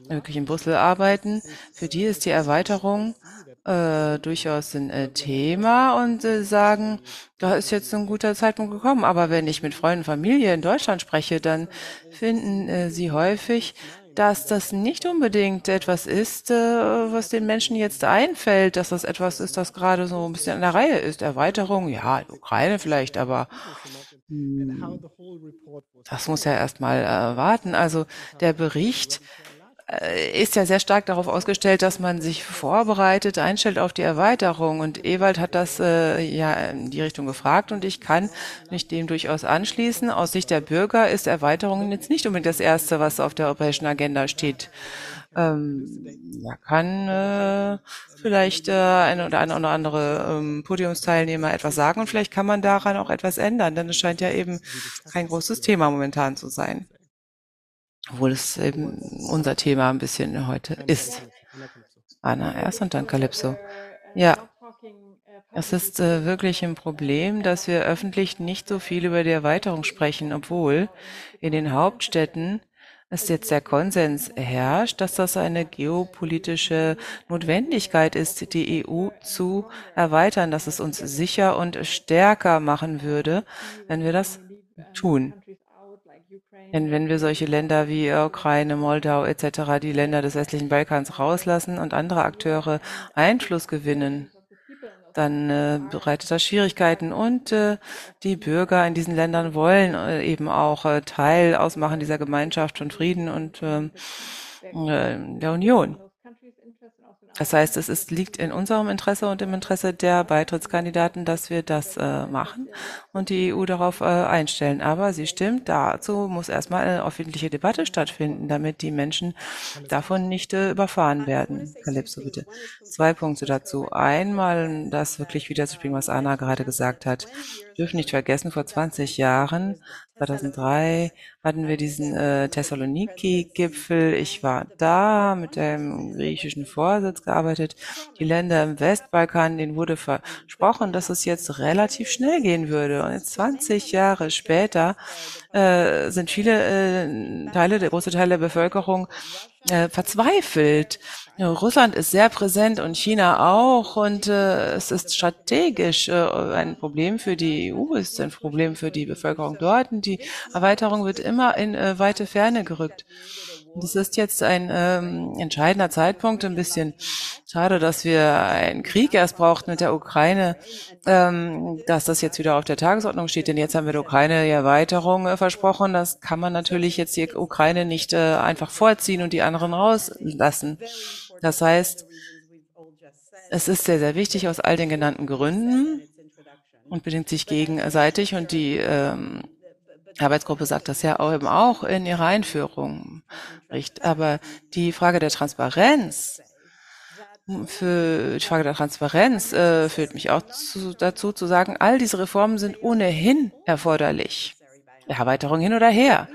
Speaker 5: wirklich in Brüssel arbeiten, für die ist die Erweiterung äh, durchaus ein äh, Thema und äh, sagen, da ist jetzt ein guter Zeitpunkt gekommen. Aber wenn ich mit Freunden und Familie in Deutschland spreche, dann finden äh, sie häufig, dass das nicht unbedingt etwas ist, äh, was den Menschen jetzt einfällt, dass das etwas ist, das gerade so ein bisschen an der Reihe ist. Erweiterung, ja, Ukraine vielleicht, aber hm, das muss ja erstmal äh, warten. Also der Bericht ist ja sehr stark darauf ausgestellt, dass man sich vorbereitet, einstellt auf die Erweiterung. Und Ewald hat das äh, ja in die Richtung gefragt und ich kann mich dem durchaus anschließen. Aus Sicht der Bürger ist Erweiterung jetzt nicht unbedingt das Erste, was auf der europäischen Agenda steht. Ähm, ja, kann äh, vielleicht äh, eine oder eine oder andere ähm, Podiumsteilnehmer etwas sagen und vielleicht kann man daran auch etwas ändern, denn es scheint ja eben kein großes Thema momentan zu sein obwohl es eben unser Thema ein bisschen heute ist. Anna erst und dann Calypso. Ja, es ist äh, wirklich ein Problem, dass wir öffentlich nicht so viel über die Erweiterung sprechen, obwohl in den Hauptstädten es jetzt der Konsens herrscht, dass das eine geopolitische Notwendigkeit ist, die EU zu erweitern, dass es uns sicher und stärker machen würde, wenn wir das tun. Denn wenn wir solche Länder wie Ukraine, Moldau etc., die Länder des westlichen Balkans rauslassen und andere Akteure Einfluss gewinnen, dann äh, bereitet das Schwierigkeiten und äh, die Bürger in diesen Ländern wollen äh, eben auch äh, Teil ausmachen dieser Gemeinschaft von Frieden und ähm, äh, der Union. Das heißt, es ist, liegt in unserem Interesse und im Interesse der Beitrittskandidaten, dass wir das äh, machen und die EU darauf äh, einstellen. Aber sie stimmt, dazu muss erstmal eine öffentliche Debatte stattfinden, damit die Menschen davon nicht äh, überfahren werden. Calypso, bitte. Zwei Punkte dazu. Einmal das wirklich wiederzuspringen, was Anna gerade gesagt hat. Dürfen nicht vergessen, vor 20 Jahren 2003 hatten wir diesen äh, Thessaloniki-Gipfel. Ich war da mit dem griechischen Vorsitz gearbeitet. Die Länder im Westbalkan, denen wurde versprochen, dass es jetzt relativ schnell gehen würde. Und jetzt 20 Jahre später äh, sind viele äh, Teile, der große Teil der Bevölkerung äh, verzweifelt. Russland ist sehr präsent und China auch und äh, es ist strategisch äh, ein Problem für die EU, es ist ein Problem für die Bevölkerung dort und die Erweiterung wird immer in äh, weite Ferne gerückt. Das ist jetzt ein ähm, entscheidender Zeitpunkt. Ein bisschen schade, dass wir einen Krieg erst brauchten mit der Ukraine, ähm, dass das jetzt wieder auf der Tagesordnung steht. Denn jetzt haben wir der Ukraine die Erweiterung äh, versprochen. Das kann man natürlich jetzt die Ukraine nicht äh, einfach vorziehen und die anderen rauslassen. Das heißt, es ist sehr, sehr wichtig aus all den genannten Gründen und bedingt sich gegenseitig und die ähm, Arbeitsgruppe sagt das ja eben auch in ihrer Einführung. Aber die Frage der Transparenz, für die Frage der Transparenz äh, führt mich auch zu, dazu zu sagen, all diese Reformen sind ohnehin erforderlich. Erweiterung hin oder her.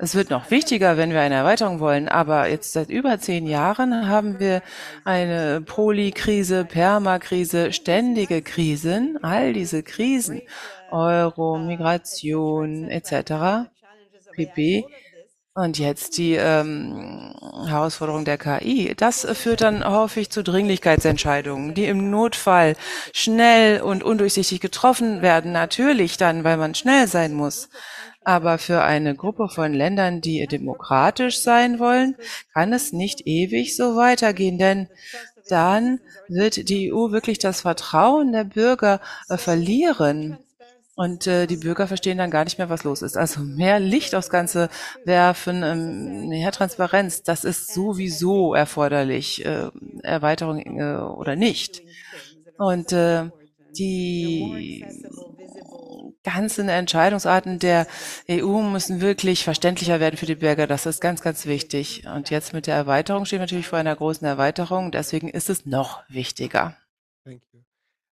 Speaker 5: Es wird noch wichtiger, wenn wir eine Erweiterung wollen, aber jetzt seit über zehn Jahren haben wir eine Polykrise, Permakrise, ständige Krisen, all diese Krisen, Euro, Migration etc., PP, und jetzt die ähm, Herausforderung der KI. Das führt dann häufig zu Dringlichkeitsentscheidungen, die im Notfall schnell und undurchsichtig getroffen werden. Natürlich dann, weil man schnell sein muss. Aber für eine Gruppe von Ländern, die demokratisch sein wollen, kann es nicht ewig so weitergehen, denn dann wird die EU wirklich das Vertrauen der Bürger äh, verlieren. Und äh, die Bürger verstehen dann gar nicht mehr, was los ist. Also mehr Licht aufs Ganze werfen, ähm, mehr Transparenz, das ist sowieso erforderlich, äh, Erweiterung äh, oder nicht. Und äh, die ganzen Entscheidungsarten der EU müssen wirklich verständlicher werden für die Bürger. Das ist ganz, ganz wichtig. Und jetzt mit der Erweiterung stehen wir natürlich vor einer großen Erweiterung. Deswegen ist es noch wichtiger.
Speaker 1: Thank you.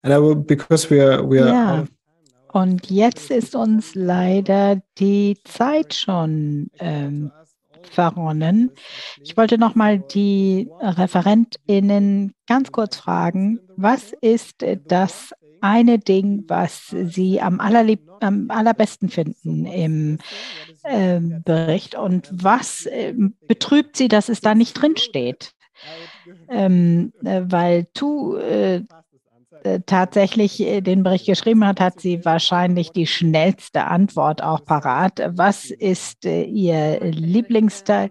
Speaker 1: And I will, because we are, we are
Speaker 4: Ja. Und jetzt ist uns leider die Zeit schon ähm, verronnen. Ich wollte noch mal die ReferentInnen ganz kurz fragen, was ist das eine Ding, was Sie am, allerlieb, am allerbesten finden im ähm, Bericht und was ähm, betrübt Sie, dass es da nicht drin steht? Ähm, äh, weil Tu äh, äh, tatsächlich äh, den Bericht geschrieben hat, hat sie wahrscheinlich die schnellste Antwort auch parat. Was ist äh, Ihr Lieblingsteil?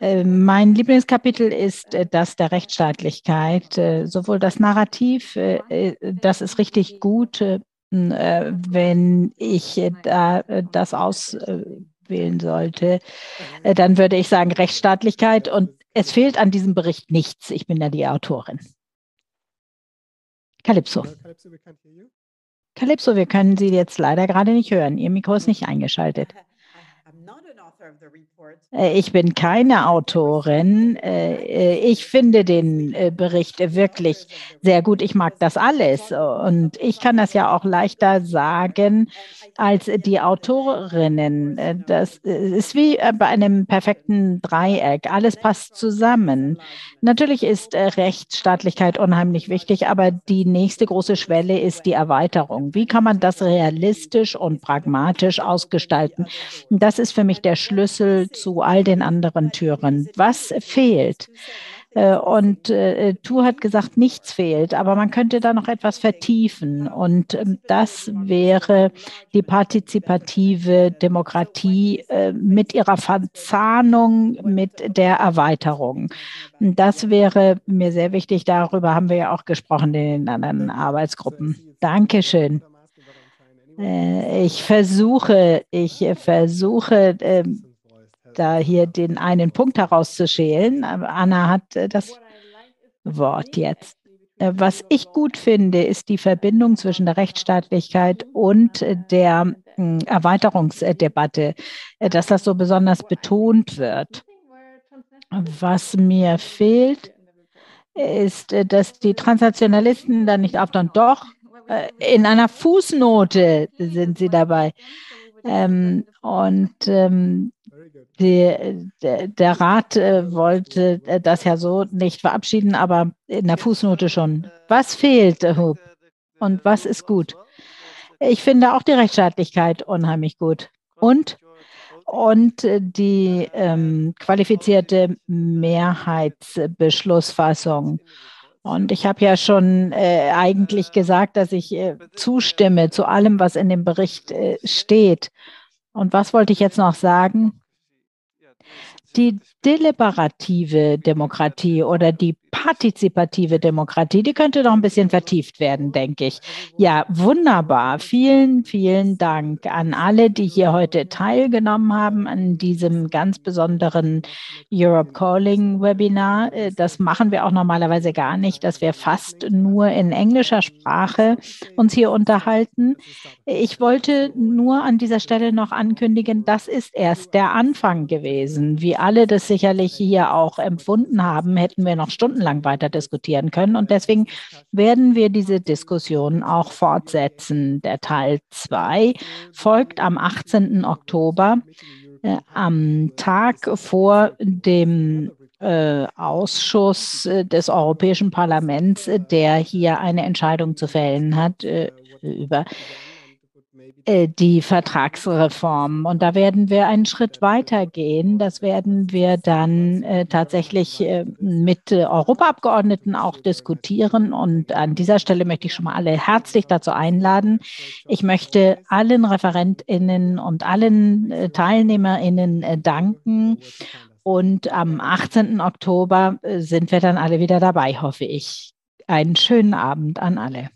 Speaker 4: Äh, Mein Lieblingskapitel ist äh, das der Rechtsstaatlichkeit. Äh, Sowohl das Narrativ, äh, das ist richtig gut, wenn ich da das auswählen sollte, dann würde ich sagen Rechtsstaatlichkeit. Und es fehlt an diesem Bericht nichts. Ich bin ja die Autorin. Calypso.
Speaker 1: Calypso,
Speaker 4: wir können Sie jetzt leider gerade nicht hören. Ihr Mikro ist nicht eingeschaltet.
Speaker 6: I'm not an author of the report.
Speaker 4: Äh, Ich bin keine Autorin. Äh, äh, Ich finde den äh, Bericht wirklich sehr gut. Ich mag das alles. Und ich kann das ja auch leichter sagen als die Autorinnen. Äh, Das äh, ist wie äh, bei einem perfekten Dreieck. Alles passt zusammen. Natürlich ist Rechtsstaatlichkeit unheimlich wichtig, aber die nächste große Schwelle ist die Erweiterung. Wie kann man das realistisch und pragmatisch ausgestalten? Das ist für mich der Schlüssel zu all den anderen Türen. Was fehlt? Äh, Und äh, Tu hat gesagt, nichts fehlt, aber man könnte da noch etwas vertiefen. Und ähm, das wäre die partizipative Demokratie äh, mit ihrer Verzahnung mit der Erweiterung. Das wäre mir sehr wichtig. Darüber haben wir ja auch gesprochen in den anderen Arbeitsgruppen. Dankeschön. Ich versuche, ich versuche, ähm, da hier den einen Punkt herauszuschälen. Anna hat äh, das Wort jetzt. Äh, Was ich gut finde, ist die Verbindung zwischen der Rechtsstaatlichkeit und der mh, Erweiterungsdebatte, äh, dass das so besonders betont wird. Was mir fehlt, ist, dass die Transnationalisten dann nicht auf und doch in einer Fußnote sind sie dabei. Ähm, und ähm, die, der, der Rat äh, wollte äh, das ja so nicht verabschieden, aber in der Fußnote schon. Was fehlt, äh, Hub? Und was ist gut? Ich finde auch die Rechtsstaatlichkeit unheimlich gut. Und, und äh, die ähm, qualifizierte Mehrheitsbeschlussfassung. Und ich habe ja schon äh, eigentlich gesagt, dass ich äh, zustimme zu allem, was in dem Bericht äh, steht. Und was wollte ich jetzt noch sagen? Die deliberative Demokratie oder die partizipative Demokratie, die könnte noch ein bisschen vertieft werden, denke ich. Ja, wunderbar. Vielen, vielen Dank an alle, die hier heute teilgenommen haben an diesem ganz besonderen Europe Calling Webinar. Äh, Das machen wir auch normalerweise gar nicht, dass wir fast nur in englischer Sprache uns hier unterhalten. Ich wollte nur an dieser Stelle noch ankündigen, das ist erst der Anfang gewesen. Wie alle das sicherlich hier auch empfunden haben, hätten wir noch stundenlang weiter diskutieren können. Und deswegen werden wir diese Diskussion auch fortsetzen. Der Teil 2 folgt am 18. Oktober, äh, am Tag vor dem äh, Ausschuss äh, des Europäischen Parlaments, der hier eine Entscheidung zu fällen hat äh, über die Vertragsreform. Und da werden wir einen Schritt weiter gehen. Das werden wir dann äh, tatsächlich äh, mit äh, Europaabgeordneten auch diskutieren. Und an dieser Stelle möchte ich schon mal alle herzlich dazu einladen. Ich möchte allen ReferentInnen und allen äh, TeilnehmerInnen äh, danken. Und am 18. Oktober sind wir dann alle wieder dabei, hoffe ich. Einen schönen Abend an alle.